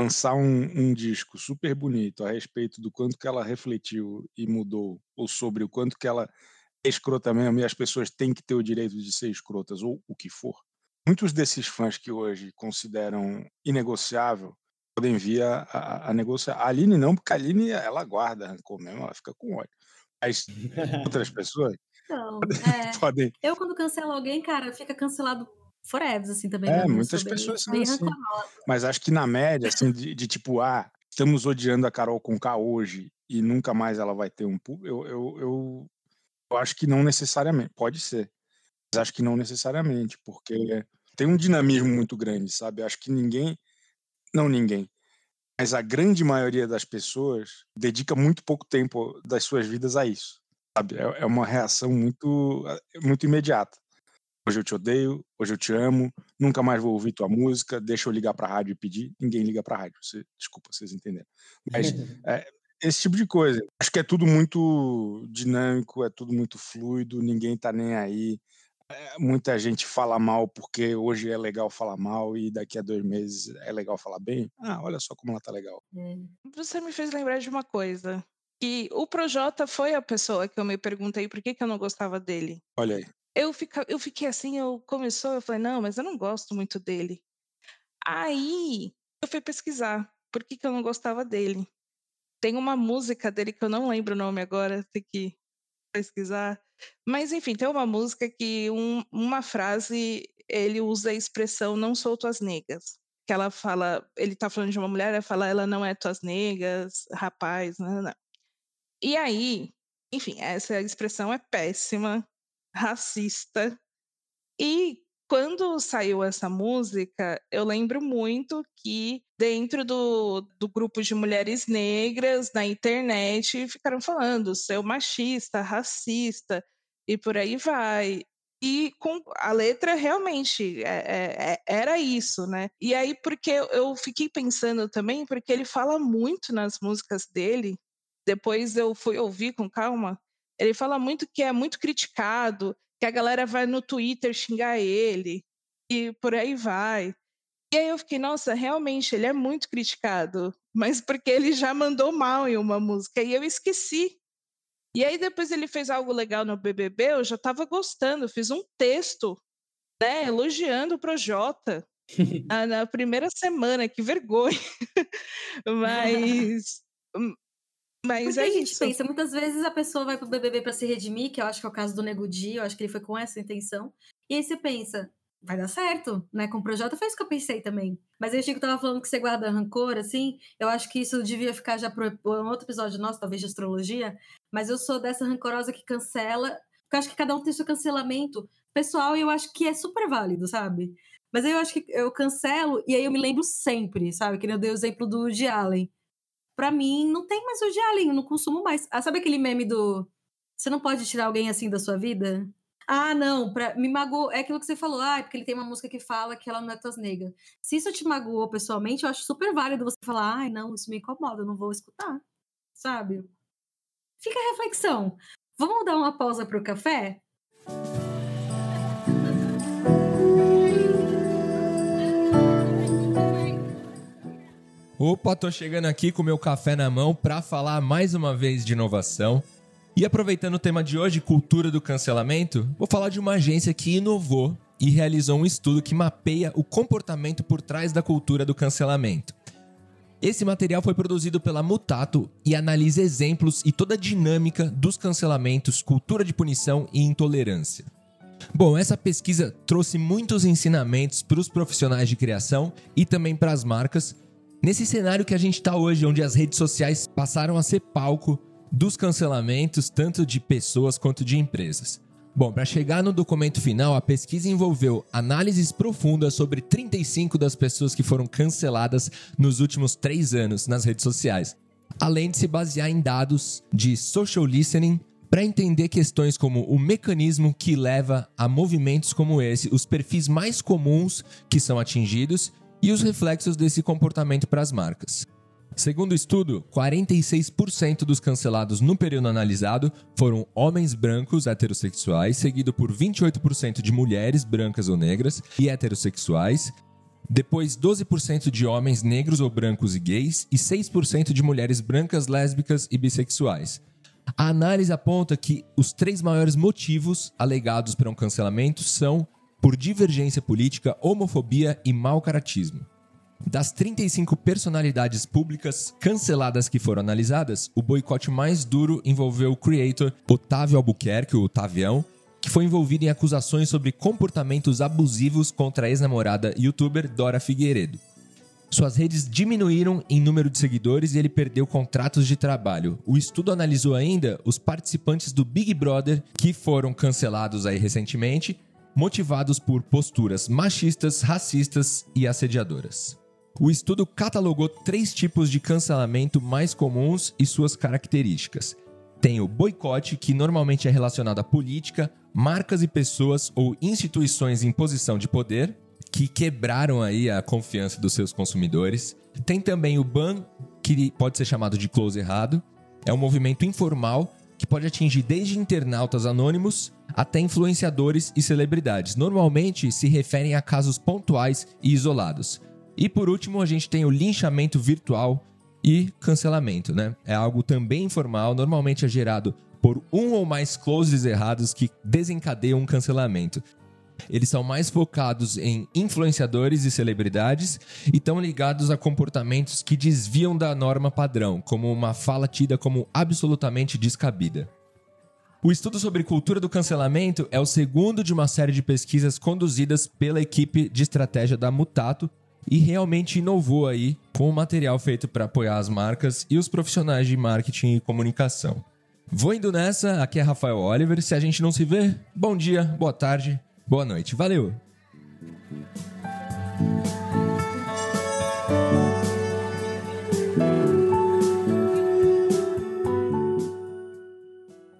lançar um, um, disco super bonito a respeito do quanto que ela refletiu e mudou, ou sobre o quanto que ela é escrota mesmo e as pessoas têm que ter o direito de ser escrotas, ou o que for. Muitos desses fãs que hoje consideram inegociável podem vir a, a, a negociar. A Aline não, porque a Aline ela guarda rancor mesmo, ela fica com ódio. Mas outras pessoas não, é. podem. Eu, quando cancelo alguém, cara, fica cancelado forever, assim, também. É, muitas pessoas bem, são bem assim. Mas acho que na média, assim, de, de, tipo, ah, estamos odiando a Carol com K hoje e nunca mais ela vai ter um eu, eu, eu, eu acho que não necessariamente. Pode ser. Mas acho que não necessariamente, porque tem um dinamismo muito grande, sabe? Acho que ninguém. Não ninguém. Mas a grande maioria das pessoas dedica muito pouco tempo das suas vidas a isso. Sabe? É, é uma reação muito, muito imediata. Hoje eu te odeio, hoje eu te amo, nunca mais vou ouvir tua música, deixa eu ligar para a rádio e pedir. Ninguém liga para a rádio, você, desculpa, vocês entenderam. Mas é, esse tipo de coisa. Acho que é tudo muito dinâmico, é tudo muito fluido, ninguém tá nem aí. É, muita gente fala mal porque hoje é legal falar mal e daqui a dois meses é legal falar bem. Ah, olha só como ela tá legal. É. Você me fez lembrar de uma coisa. Que o Projota foi a pessoa que eu me perguntei por que, que eu não gostava dele. Olha aí eu, fica, eu fiquei assim, eu começou, eu falei, não, mas eu não gosto muito dele. Aí eu fui pesquisar por que, que eu não gostava dele. Tem uma música dele que eu não lembro o nome agora, tem que pesquisar. Mas enfim, tem uma música que um, uma frase ele usa a expressão não sou tuas negas. Que ela fala, ele tá falando de uma mulher, ela fala, ela não é tuas negas, rapaz, não, não. E aí, enfim, essa expressão é péssima racista. E quando saiu essa música, eu lembro muito que dentro do, do grupo de mulheres negras na internet ficaram falando seu machista, racista e por aí vai. E com a letra realmente é, é, é era isso, né? E aí, porque eu fiquei pensando também, porque ele fala muito nas músicas dele, depois eu fui ouvir com calma, ele fala muito que é muito criticado, que a galera vai no Twitter xingar ele e por aí vai. E aí eu fiquei, nossa, realmente ele é muito criticado, mas porque ele já mandou mal em uma música e eu esqueci. E aí depois ele fez algo legal no BBB, eu já estava gostando, fiz um texto, né, elogiando o Projota na, na primeira semana, que vergonha. mas mas Porque é a gente isso. pensa, muitas vezes a pessoa vai pro BBB para se redimir, que eu acho que é o caso do Nego Di, eu acho que ele foi com essa intenção. E aí você pensa, vai dar certo, né? Com o projeto foi isso que eu pensei também. Mas aí o Chico tava falando que você guarda rancor, assim, eu acho que isso devia ficar já para um outro episódio nosso, talvez de astrologia, mas eu sou dessa rancorosa que cancela, porque eu acho que cada um tem seu cancelamento pessoal e eu acho que é super válido, sabe? Mas aí eu acho que eu cancelo e aí eu me lembro sempre, sabe? Que nem eu dei o exemplo do Woody Allen para mim, não tem mais o eu não consumo mais. Ah, sabe aquele meme do você não pode tirar alguém assim da sua vida? Ah, não, pra, me magoou. É aquilo que você falou, ah, é porque ele tem uma música que fala que ela não é tua nega. Se isso te magoou pessoalmente, eu acho super válido você falar, ai, não, isso me incomoda, eu não vou escutar. Sabe? Fica a reflexão. Vamos dar uma pausa pro café? Opa, tô chegando aqui com meu café na mão para falar mais uma vez de inovação. E aproveitando o tema de hoje, cultura do cancelamento, vou falar de uma agência que inovou e realizou um estudo que mapeia o comportamento por trás da cultura do cancelamento. Esse material foi produzido pela Mutato e analisa exemplos e toda a dinâmica dos cancelamentos, cultura de punição e intolerância. Bom, essa pesquisa trouxe muitos ensinamentos para os profissionais de criação e também para as marcas, nesse cenário que a gente está hoje, onde as redes sociais passaram a ser palco dos cancelamentos, tanto de pessoas quanto de empresas. Bom, para chegar no documento final, a pesquisa envolveu análises profundas sobre 35 das pessoas que foram canceladas nos últimos três anos nas redes sociais, além de se basear em dados de social listening para entender questões como o mecanismo que leva a movimentos como esse, os perfis mais comuns que são atingidos e os reflexos desse comportamento para as marcas. Segundo o estudo, 46% dos cancelados no período analisado foram homens brancos heterossexuais, seguido por 28% de mulheres brancas ou negras e heterossexuais, depois 12% de homens negros ou brancos e gays e 6% de mulheres brancas, lésbicas e bissexuais. A análise aponta que os três maiores motivos alegados para um cancelamento são por divergência política, homofobia e mau caratismo. Das 35 personalidades públicas canceladas que foram analisadas, o boicote mais duro envolveu o creator Otávio Albuquerque, o Tavião, que foi envolvido em acusações sobre comportamentos abusivos contra a ex-namorada youtuber Dora Figueiredo. Suas redes diminuíram em número de seguidores e ele perdeu contratos de trabalho. O estudo analisou ainda os participantes do Big Brother que foram cancelados aí recentemente, motivados por posturas machistas, racistas e assediadoras. O estudo catalogou três tipos de cancelamento mais comuns e suas características. Tem o boicote, que normalmente é relacionado à política, marcas e pessoas ou instituições em posição de poder, que quebraram aí a confiança dos seus consumidores. Tem também o ban, que pode ser chamado de close errado. É um movimento informal que pode atingir desde internautas anônimos até influenciadores e celebridades. Normalmente se referem a casos pontuais e isolados. E por último, a gente tem o linchamento virtual e cancelamento, né? É algo também informal, normalmente é gerado por um ou mais closes errados que desencadeiam um cancelamento. Eles são mais focados em influenciadores e celebridades e estão ligados a comportamentos que desviam da norma padrão, como uma fala tida como absolutamente descabida. O estudo sobre cultura do cancelamento é o segundo de uma série de pesquisas conduzidas pela equipe de estratégia da Mutato, e realmente inovou aí com o material feito para apoiar as marcas e os profissionais de marketing e comunicação. Vou indo nessa, aqui é Rafael Oliver. Se a gente não se vê, bom dia, boa tarde, boa noite. Valeu!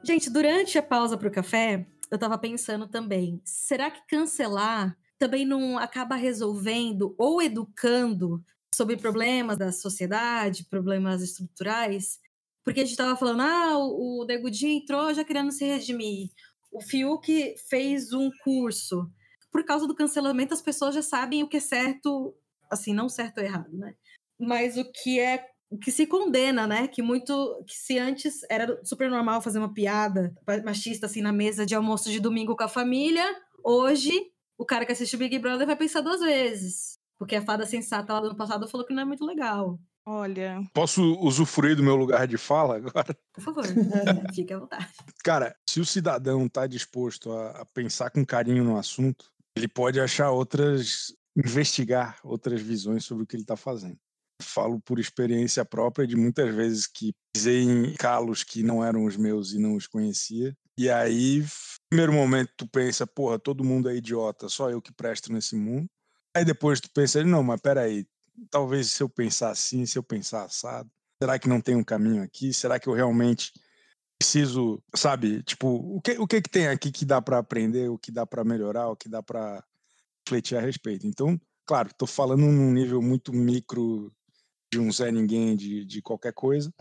Gente, durante a pausa para o café, eu estava pensando também: será que cancelar também não acaba resolvendo ou educando sobre problemas da sociedade, problemas estruturais, porque a gente estava falando, ah, o, o entrou já querendo se redimir, o Fiuk fez um curso. Por causa do cancelamento, as pessoas já sabem o que é certo, assim, não certo ou errado, né? Mas o que é o que se condena, né? Que muito. Que se antes era super normal fazer uma piada machista assim na mesa de almoço de domingo com a família, hoje o cara que assiste Big Brother vai pensar duas vezes. Porque a fada sensata lá do ano passado falou que não é muito legal. Olha. Posso usufruir do meu lugar de fala agora? Por favor, fique à vontade. Cara, se o cidadão está disposto a, a pensar com carinho no assunto, ele pode achar outras. investigar outras visões sobre o que ele está fazendo. Falo por experiência própria de muitas vezes que pisei em calos que não eram os meus e não os conhecia. E aí primeiro momento tu pensa, porra, todo mundo é idiota, só eu que presto nesse mundo. Aí depois tu pensa, não, mas peraí, talvez se eu pensar assim, se eu pensar assado, será que não tem um caminho aqui? Será que eu realmente preciso, sabe, tipo, o que o que, que tem aqui que dá para aprender, o que dá para melhorar, o que dá para refletir a respeito? Então, claro, tô falando num nível muito micro de um Zé Ninguém, de, de qualquer coisa,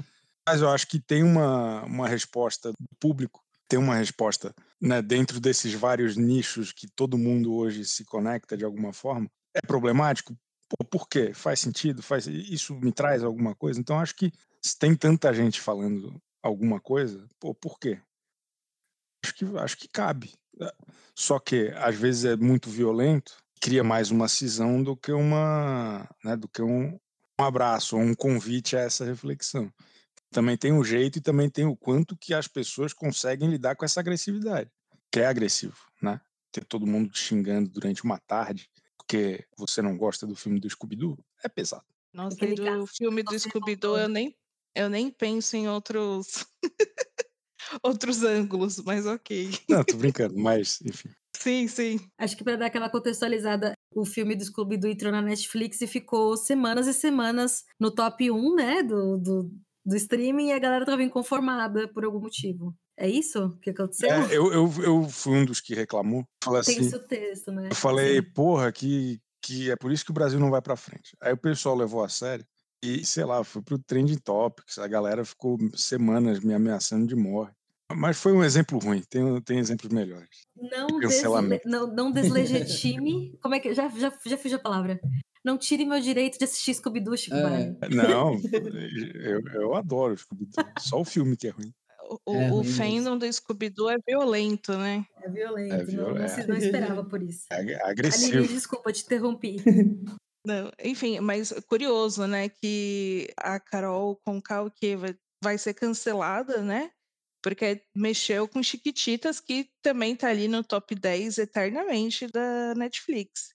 mas eu acho que tem uma, uma resposta do público ter uma resposta né, dentro desses vários nichos que todo mundo hoje se conecta de alguma forma, é problemático? Pô, por quê? Faz sentido? Faz Isso me traz alguma coisa? Então, acho que se tem tanta gente falando alguma coisa, pô, por quê? Acho que, acho que cabe. Só que, às vezes, é muito violento, cria mais uma cisão do que uma. Né, do que um, um abraço, um convite a essa reflexão. Também tem o jeito e também tem o quanto que as pessoas conseguem lidar com essa agressividade, que é agressivo, né? Ter todo mundo te xingando durante uma tarde porque você não gosta do filme do Scooby-Doo é pesado. Nossa, Aquele do filme do Scooby-Doo eu nem, eu nem penso em outros outros ângulos, mas ok. Não, tô brincando, mas enfim. Sim, sim. Acho que para dar aquela contextualizada, o filme do Scooby-Doo entrou na Netflix e ficou semanas e semanas no top 1, né, do, do, do streaming e a galera tava inconformada por algum motivo. É isso que aconteceu? É, eu, eu, eu fui um dos que reclamou. Falei Tem assim, o seu texto, né? eu falei, Sim. porra, que, que é por isso que o Brasil não vai pra frente. Aí o pessoal levou a sério e, sei lá, foi pro Trending Topics. A galera ficou semanas me ameaçando de morte. Mas foi um exemplo ruim, tem, tem exemplos melhores. Não, desle... não, não deslegitime. Como é que. Já, já, já fiz a palavra. Não tire meu direito de assistir Scooby-Doo, Chico É. Não, eu, eu adoro Scooby-Doo. Só o filme que é ruim. O, É o fandom do Scooby-Doo é violento, né? É violento. É não- se- não esperava por isso. É Aline, agressivo. desculpa, te interrompi. Não, enfim, mas curioso, né, que a Carol Concal que vai, vai ser cancelada, né? Porque mexeu com Chiquititas, que também tá ali no top 10 eternamente da Netflix.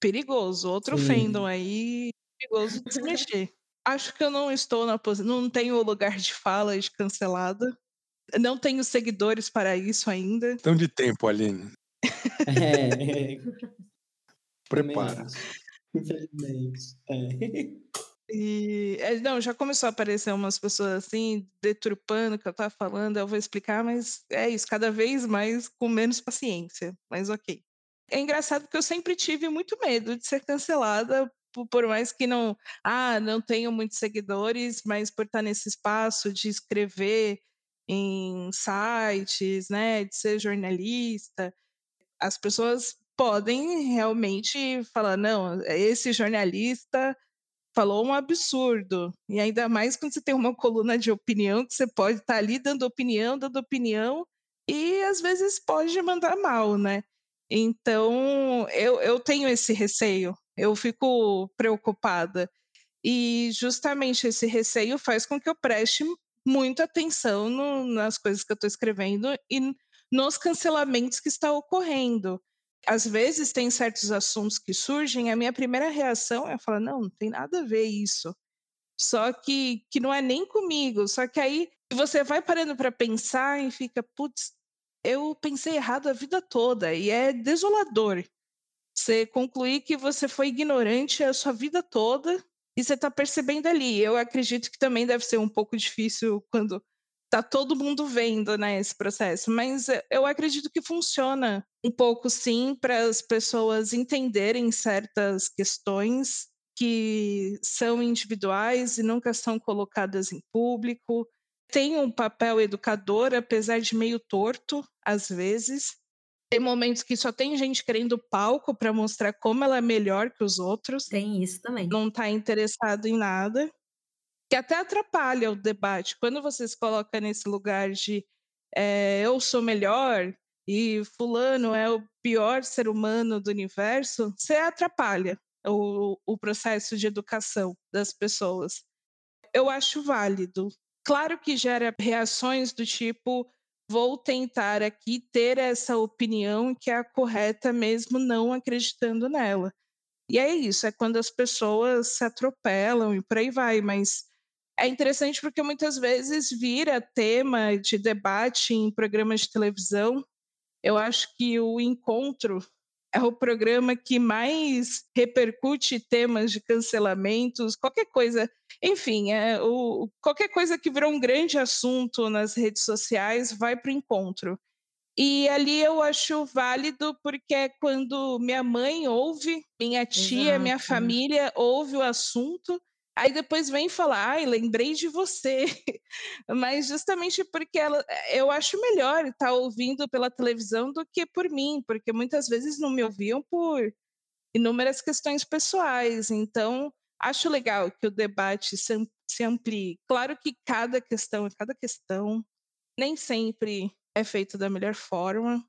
Perigoso, outro Sim. fandom aí, perigoso de se mexer. Acho que eu não estou na posição, não tenho lugar de fala de cancelada. Não tenho seguidores para isso ainda. Então de tempo, Aline. É, Prepara. Infelizmente. É. E é, não, já começou a aparecer umas pessoas assim, deturpando o que eu tava falando, eu vou explicar, mas é isso, cada vez mais com menos paciência, mas ok. É engraçado porque eu sempre tive muito medo de ser cancelada, por, por mais que não, ah, não tenho muitos seguidores, mas por estar nesse espaço de escrever em sites, né, de ser jornalista, as pessoas podem realmente falar, não, esse jornalista falou um absurdo. E ainda mais quando você tem uma coluna de opinião, que você pode estar ali dando opinião, dando opinião, e às vezes pode mandar mal, né? Então, eu, eu tenho esse receio, eu fico preocupada. E justamente esse receio faz com que eu preste muita atenção no- nas coisas que eu estou escrevendo e nos cancelamentos que está ocorrendo às vezes tem certos assuntos que surgem, a minha primeira reação é falar, não, não tem nada a ver isso. Só que, que não é nem comigo. Só que aí você vai parando para pensar e fica, putz, eu pensei errado a vida toda. E é desolador. Você concluir que você foi ignorante a sua vida toda e você está percebendo ali. Eu acredito que também deve ser um pouco difícil quando tá todo mundo vendo né, esse processo, mas eu acredito que funciona um pouco sim para as pessoas entenderem certas questões que são individuais e nunca são colocadas em público. Tem um papel educador, apesar de meio torto às vezes. Tem momentos que só tem gente querendo palco para mostrar como ela é melhor que os outros Tem isso também. não está interessado em nada, que até atrapalha o debate. Quando você se coloca nesse lugar de eh, eu sou melhor e fulano é o pior ser humano do universo, você atrapalha o, o processo de educação das pessoas. Eu acho válido. Claro que gera reações do tipo vou tentar aqui ter essa opinião que é a correta mesmo não acreditando nela. E é isso, é quando as pessoas se atropelam e por aí vai, mas é interessante porque muitas vezes vira tema de debate em programas de televisão. Eu acho que o Encontro é o programa que mais repercute temas de cancelamentos, qualquer coisa. Enfim, é o, qualquer coisa que virou um grande assunto nas redes sociais vai para o encontro. E ali eu acho válido porque é quando minha mãe ouve, minha tia, minha Exato. família ouve o assunto, aí depois vem falar, ai, lembrei de você. Mas justamente porque ela, eu acho melhor estar ouvindo pela televisão do que por mim, porque muitas vezes não me ouviam por inúmeras questões pessoais. Então, acho legal que o debate se amplie. Claro que cada questão é cada questão, nem sempre é feito da melhor forma.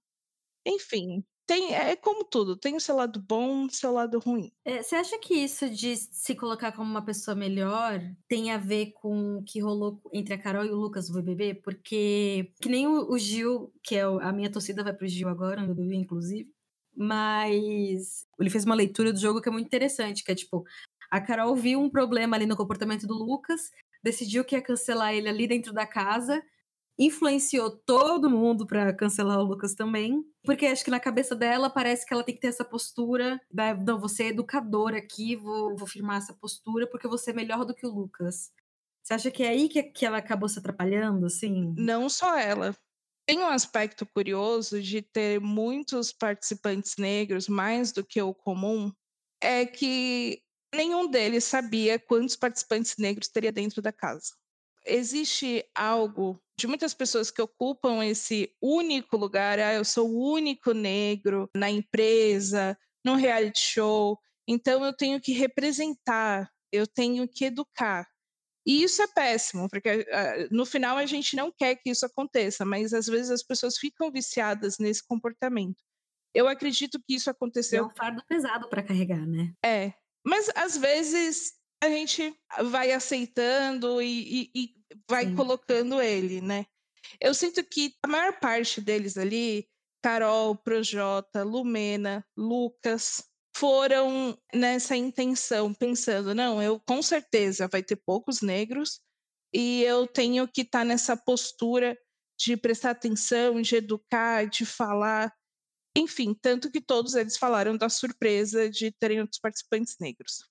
Enfim, tem, é como tudo, tem o seu lado bom, o seu lado ruim. É, você acha que isso de se colocar como uma pessoa melhor tem a ver com o que rolou entre a Carol e o Lucas no BBB? Porque, que nem o, o Gil, que é a minha torcida vai pro Gil agora, no BBB, inclusive, mas ele fez uma leitura do jogo que é muito interessante, que é tipo, a Carol viu um problema ali no comportamento do Lucas, decidiu que ia cancelar ele ali dentro da casa, influenciou todo mundo para cancelar o Lucas também, porque acho que na cabeça dela parece que ela tem que ter essa postura, da, não, você é educadora aqui, vou, vou firmar essa postura porque você é melhor do que o Lucas. Você acha que é aí que, que ela acabou se atrapalhando, assim? Não só ela. Tem um aspecto curioso de ter muitos participantes negros, mais do que o comum, é que nenhum deles sabia quantos participantes negros teria dentro da casa. Existe algo de muitas pessoas que ocupam esse único lugar, ah, eu sou o único negro na empresa, no reality show, então eu tenho que representar, eu tenho que educar. E isso é péssimo, porque uh, no final a gente não quer que isso aconteça, mas às vezes as pessoas ficam viciadas nesse comportamento. Eu acredito que isso aconteceu. É um fardo pesado para carregar, né? É. Mas às vezes a gente vai aceitando e, e, e vai Sim. colocando ele, né? Eu sinto que a maior parte deles ali, Carol, Projota, Lumena, Lucas, foram nessa intenção, pensando, não, eu com certeza vai ter poucos negros e eu tenho que estar tá nessa postura de prestar atenção, de educar, de falar. Enfim, tanto que todos eles falaram da surpresa de terem outros participantes negros.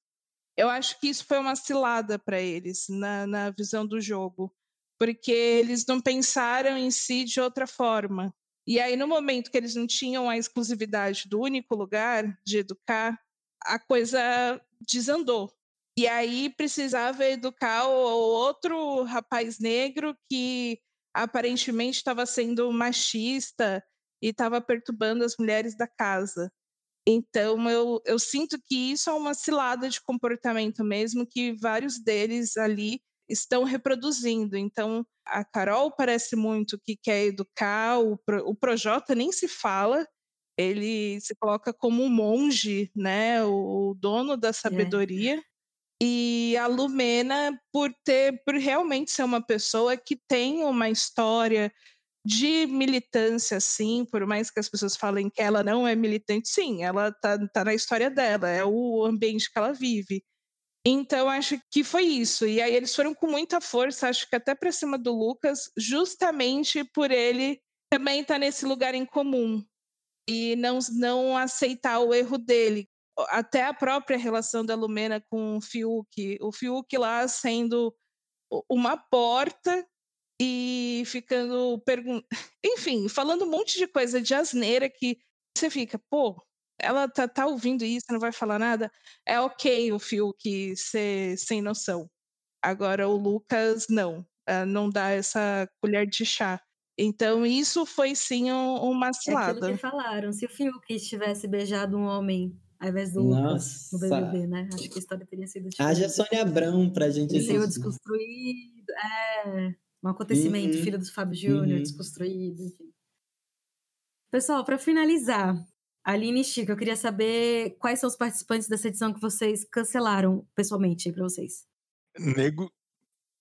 Eu acho que isso foi uma cilada para eles na, na visão do jogo, porque eles não pensaram em si de outra forma. E aí, no momento que eles não tinham a exclusividade do único lugar de educar, a coisa desandou. E aí precisava educar o outro rapaz negro que aparentemente estava sendo machista e estava perturbando as mulheres da casa. Então eu, eu sinto que isso é uma cilada de comportamento mesmo, que vários deles ali estão reproduzindo. Então, a Carol parece muito que quer educar, o, o Projota nem se fala, ele se coloca como um monge, né, o dono da é. sabedoria. É. E a Lumena, por ter, por realmente ser uma pessoa que tem uma história de militância, sim, por mais que as pessoas falem que ela não é militante, sim, ela tá, tá na história dela, é o ambiente que ela vive. Então, acho que foi isso. E aí eles foram com muita força, acho que até para cima do Lucas, justamente por ele também estar tá nesse lugar em comum e não, não aceitar o erro dele. Até a própria relação da Lumena com o Fiuk. O Fiuk lá sendo uma porta e ficando perguntando. Enfim, falando um monte de coisa de asneira que você fica, pô, ela tá, tá ouvindo isso, não vai falar nada, é ok o Fiuk ser sem noção. Agora o Lucas não, eh, não dá essa colher de chá. Então isso foi sim uma cilada. É aquilo que falaram, se o Fiuk tivesse beijado um homem ao invés do Lucas no BBB, né? Acho que a história teria sido diferente. Haja Sônia Abrão pra gente assistir. o desconstruído, é, um acontecimento, uhum. filho do Fábio Júnior, uhum. desconstruído, enfim. Pessoal, para finalizar, Aline e Chico, eu queria saber quais são os participantes dessa edição que vocês cancelaram pessoalmente para vocês. Nego,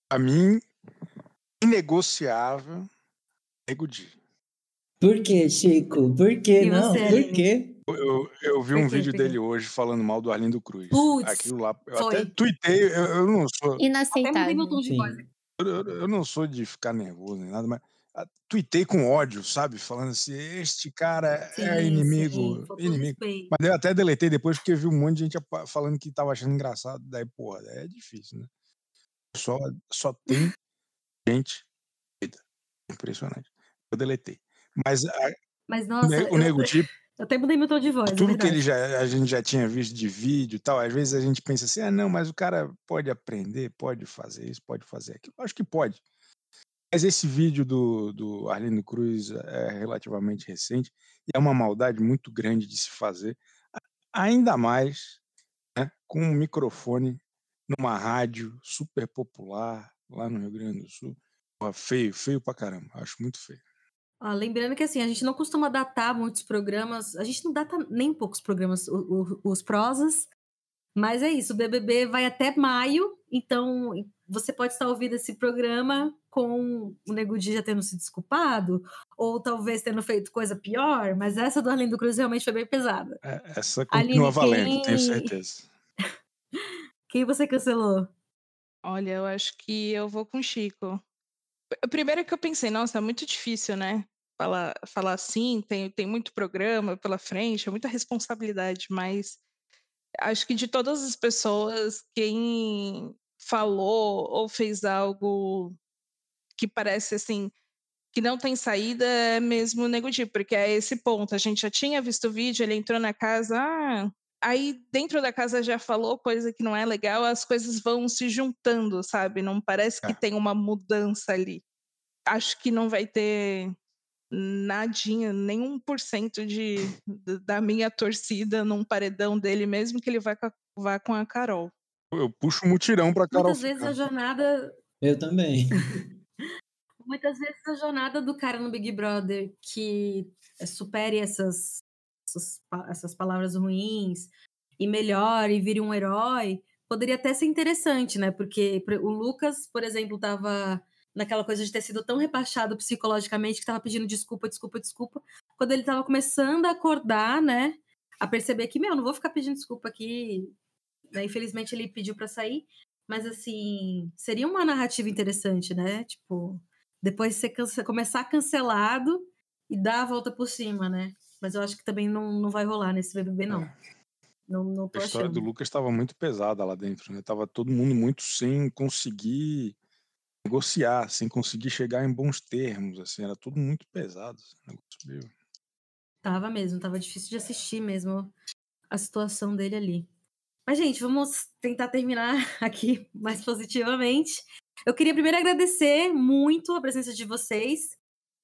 a mim, inegociável, Nego Di. Por que, Chico? Por que não? Você, Por quê? Eu, eu vi um vídeo dele hoje falando mal do Arlindo Cruz. Putz, Aquilo lá, eu foi. até tuitei, eu, eu não sou. Inaceitável. Eu, eu, não sou de ficar nervoso nem nada, mas tuitei com ódio, sabe? Falando assim, este cara sim, é inimigo. Sim, inimigo. Mas eu até deletei depois porque vi um monte de gente falando que tava achando engraçado. Daí, porra, é difícil, né? Só, só tem gente. Impressionante. Eu deletei. Mas, a, Mas nossa, o, Nego eu, Tipo. Eu até mudei meu tom de voz. É tudo é que ele já, a gente já tinha visto de vídeo e tal, às vezes a gente pensa assim: ah, não, mas o cara pode aprender, pode fazer isso, pode fazer aquilo. Acho que pode. Mas esse vídeo do, do Arlindo Cruz é relativamente recente e é uma maldade muito grande de se fazer, ainda mais né, com um microfone numa rádio super popular lá no Rio Grande do Sul. Feio, feio pra caramba. Acho muito feio. Ah, lembrando que assim, a gente não costuma datar muitos programas, a gente não data nem poucos programas, o- o- os prosas, mas é isso, o BBB vai até maio, então você pode estar ouvindo esse programa com o Nego Di já tendo se desculpado, ou talvez tendo feito coisa pior, mas essa do Arlindo Cruz realmente foi bem pesada. É, essa Aline, continua valendo, tenho quem- certeza. Quem você cancelou? Olha, eu acho que eu vou com o Chico. Primeiro que eu pensei, nossa, é muito difícil, né? Falar, falar assim, tem, tem muito programa pela frente, é muita responsabilidade, mas acho que de todas as pessoas, quem falou ou fez algo que parece assim, que não tem saída é mesmo o Nego Di, porque é esse ponto. A gente já tinha visto o vídeo, ele entrou na casa, ah, aí dentro da casa já falou coisa que não é legal, as coisas vão se juntando, sabe? Não parece que É. tem uma mudança ali. Acho que não vai ter nadinha, nenhum por cento de, da minha torcida num paredão dele, mesmo que ele vá com a, vá com a Carol. Eu puxo um mutirão pra Carol Muitas vezes ficar. a jornada Eu também. muitas vezes a jornada do cara no Big Brother que eh, supere essas, essas, essas palavras ruins e melhore e vire um herói, poderia até ser interessante, né? Porque por- o Lucas, por exemplo, tava naquela coisa de ter sido tão rebaixado psicologicamente que tava pedindo desculpa, desculpa, desculpa. Quando ele tava começando a acordar, né? A perceber que, meu, não vou ficar pedindo desculpa aqui. Né? Infelizmente ele pediu pra sair. Mas, assim, seria uma narrativa interessante, né? Tipo, depois você cance- começar cancelado e dar a volta por cima, né? Mas eu acho que também não, não vai rolar nesse BBB, não. Não, não tô A história achando. do Lucas estava muito pesada lá dentro, né? Tava todo mundo muito sem conseguir negociar, sem conseguir chegar em bons termos, assim, era tudo muito pesado. esse negócio meio- Tava mesmo, tava difícil de assistir mesmo a situação dele ali. Mas, gente, vamos tentar terminar aqui mais positivamente. Eu queria primeiro agradecer muito a presença de vocês.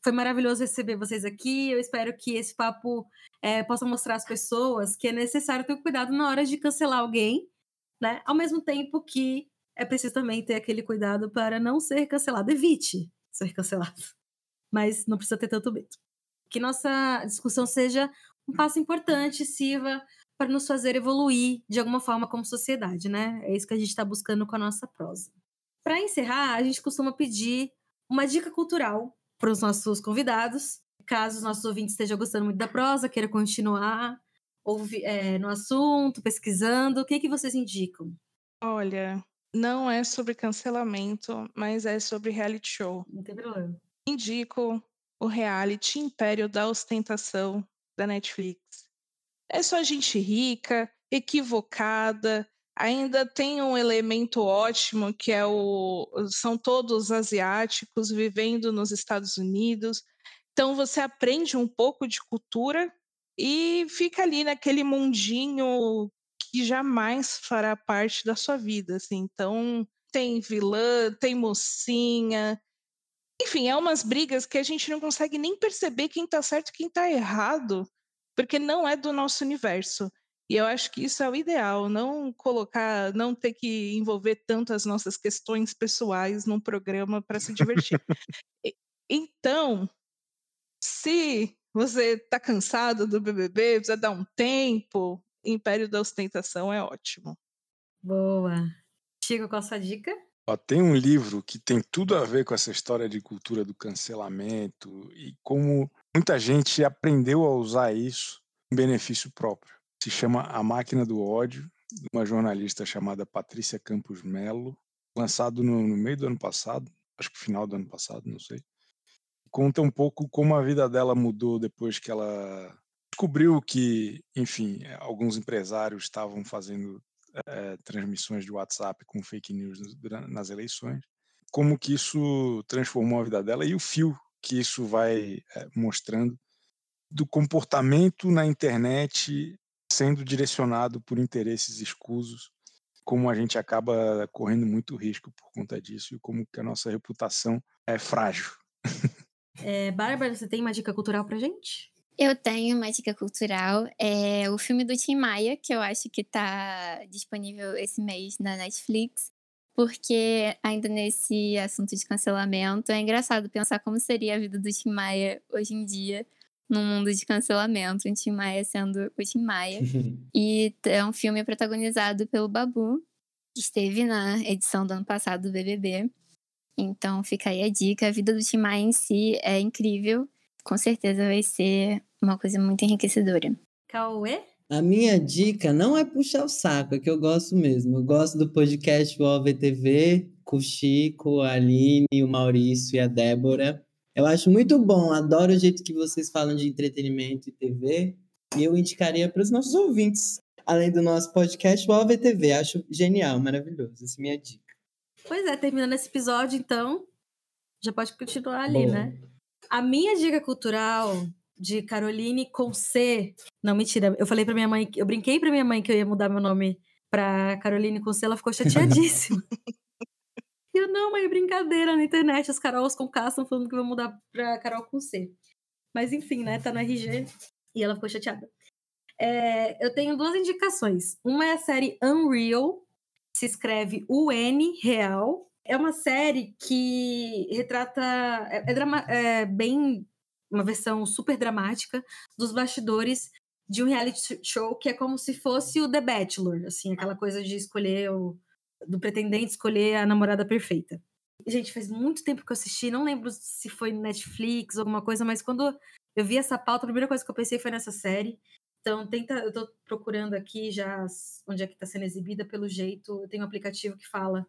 Foi maravilhoso receber vocês aqui. Eu espero que esse papo eh, possa mostrar às pessoas que é necessário ter cuidado na hora de cancelar alguém, né? Ao mesmo tempo que é preciso também ter aquele cuidado para não ser cancelado. Evite ser cancelado. Mas não precisa ter tanto medo que nossa discussão seja um passo importante, sirva para nos fazer evoluir de alguma forma como sociedade, né? É isso que a gente está buscando com a nossa prosa. Para encerrar, a gente costuma pedir uma dica cultural para os nossos convidados. Caso os nossos ouvintes estejam gostando muito da prosa, queira continuar é, no assunto, pesquisando, o que, que vocês indicam? Olha, não é sobre cancelamento, mas é sobre reality show. Não tem problema. indico o reality Império da Ostentação da Netflix. É só gente rica, equivocada, ainda tem um elemento ótimo que é o são todos asiáticos vivendo nos Estados Unidos. Então você aprende um pouco de cultura e fica ali naquele mundinho que jamais fará parte da sua vida, assim. Então tem vilã, tem mocinha, enfim, é umas brigas que a gente não consegue nem perceber quem tá certo e quem tá errado, porque não é do nosso universo. E eu acho que isso é o ideal, não colocar, não ter que envolver tanto as nossas questões pessoais num programa para se divertir. Então, se você tá cansado do BBB, precisa dar um tempo, Império da Ostentação é ótimo. Boa. Chico, qual a sua dica? Ó, tem um livro que tem tudo a ver com essa história de cultura do cancelamento e como muita gente aprendeu a usar isso em benefício próprio. Se chama A Máquina do Ódio, de uma jornalista chamada Patrícia Campos Melo, lançado no, no meio do ano passado, acho que final do ano passado, não sei. Conta um pouco como a vida dela mudou depois que ela descobriu que, enfim, alguns empresários estavam fazendo eh, transmissões de WhatsApp com fake news nas- eleições, como que isso transformou a vida dela e o fio que isso vai eh, mostrando do comportamento na internet sendo direcionado por interesses escusos, como a gente acaba correndo muito risco por conta disso e como que a nossa reputação é frágil. É, Bárbara, você tem uma dica cultural pra gente? Eu tenho uma dica cultural. É o filme do Tim Maia, que eu acho que tá disponível esse mês na Netflix. porque ainda nesse assunto de cancelamento, é engraçado pensar como seria a vida do Tim Maia hoje em dia, num mundo de cancelamento, o Tim Maia sendo o Tim Maia. e é um filme protagonizado pelo Babu, que esteve na edição do ano passado do BBB. Então fica aí a dica, a vida do Tim Maia em si é incrível, com certeza vai ser uma coisa muito enriquecedora. Cauê? A minha dica não é puxar o saco, é que eu gosto mesmo. Eu gosto do podcast OVTV com o Chico, a Aline, o Maurício e a Débora. Eu acho muito bom, adoro o jeito que vocês falam de entretenimento e TV. E eu indicaria para os nossos ouvintes, além do nosso podcast, o OVTV. Acho genial, maravilhoso. Essa é a minha dica. Pois é, terminando esse episódio, então, já pode continuar ali, né? A minha dica cultural de Caroline com C. Não, mentira. Eu falei pra minha mãe, eu brinquei pra minha mãe que eu ia mudar meu nome pra Caroline com C, ela ficou chateadíssima. eu, não, mãe, brincadeira na internet. As Carols com K estão falando que eu vou mudar pra Carol com C. Mas enfim, né? Tá no RG e ela ficou chateada. É, eu tenho duas indicações. Uma é a série Unreal, se escreve UN Real. É uma série que retrata. É, é, drama, é bem uma versão super dramática dos bastidores de um reality show que é como se fosse o The Bachelor, assim, aquela coisa de escolher o do pretendente escolher a namorada perfeita. Gente, faz muito tempo que eu assisti, não lembro se foi Netflix ou alguma coisa, mas quando eu vi essa pauta, a primeira coisa que eu pensei foi nessa série. Então, tenta, eu tô procurando aqui já onde é que tá sendo exibida, pelo jeito, eu tenho um aplicativo que fala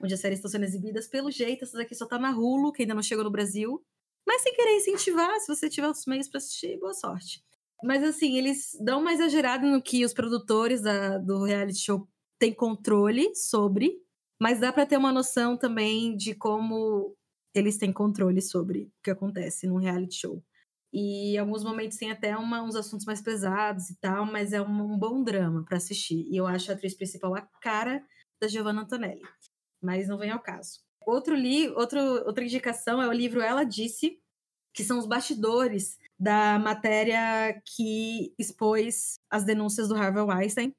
onde as séries estão sendo exibidas, pelo jeito, essa daqui só tá na Hulu, que ainda não chegou no Brasil. Mas sem querer incentivar, se você tiver outros meios para assistir, boa sorte. Mas assim, eles dão uma exagerada no que os produtores da, do reality show têm controle sobre, mas dá para ter uma noção também de como eles têm controle sobre o que acontece num reality show. E em alguns momentos tem até uma, uns assuntos mais pesados e tal, mas é um, um bom drama para assistir. E eu acho a atriz principal a cara da Giovanna Antonelli. Mas não vem ao caso. Outro li, outro, outra indicação é o livro Ela Disse, que são os bastidores da matéria que expôs as denúncias do Harvey Weinstein.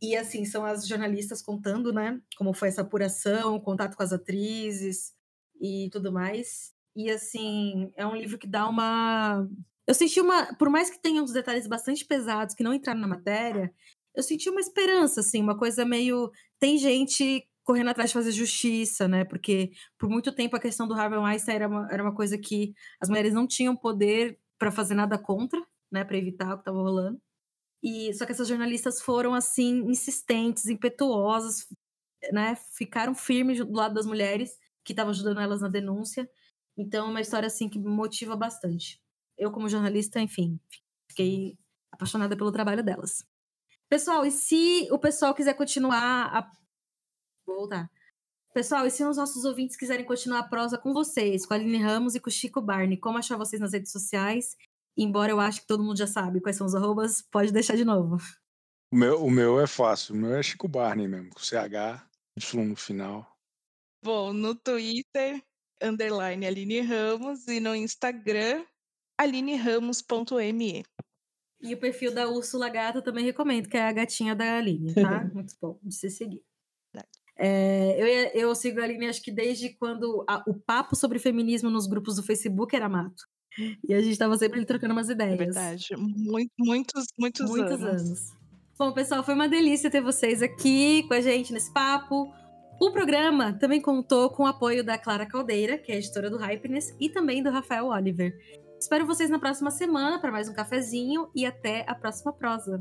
E assim, são as jornalistas contando, né, como foi essa apuração, o contato com as atrizes e tudo mais. E assim, é um livro que dá uma. Eu senti uma. Por mais que tenha uns detalhes bastante pesados que não entraram na matéria, eu senti uma esperança, assim, uma coisa meio. Tem gente correndo atrás de fazer justiça, né? Porque por muito tempo a questão do Harvey Weinstein era uma, era uma coisa que as mulheres não tinham poder para fazer nada contra, né? Para evitar o que estava rolando. E só que essas jornalistas foram assim insistentes, impetuosas, né? Ficaram firmes do lado das mulheres que estavam ajudando elas na denúncia. Então, é uma história assim que me motiva bastante. Eu como jornalista, enfim, fiquei apaixonada pelo trabalho delas. Pessoal, e se o pessoal quiser continuar a Vou voltar. Pessoal, e se os nossos ouvintes quiserem continuar a prosa com vocês, com a Aline Ramos e com o Chico Barney, como achar vocês nas redes sociais? Embora eu acho que todo mundo já sabe quais são os arrobas, pode deixar de novo. O meu, o meu é fácil, o meu é Chico Barney mesmo, com CH, Y no final. Bom, no Twitter, underline Aline Ramos, e no Instagram, alinерamos.me. E o perfil da Úrsula Gata também recomendo, que é a gatinha da Aline, tá? Muito bom de se seguir. É, eu, eu sigo a Aline, acho que desde quando a, o papo sobre feminismo nos grupos do Facebook era mato. E a gente estava sempre trocando umas ideias. É verdade. Muito, muitos, muitos, muitos anos. anos. Bom, pessoal, foi uma delícia ter vocês aqui com a gente nesse papo. O programa também contou com o apoio da Clara Caldeira, que é editora do Hypeness, e também do Rafael Oliver. Espero vocês na próxima semana para mais um cafezinho e até a próxima prosa.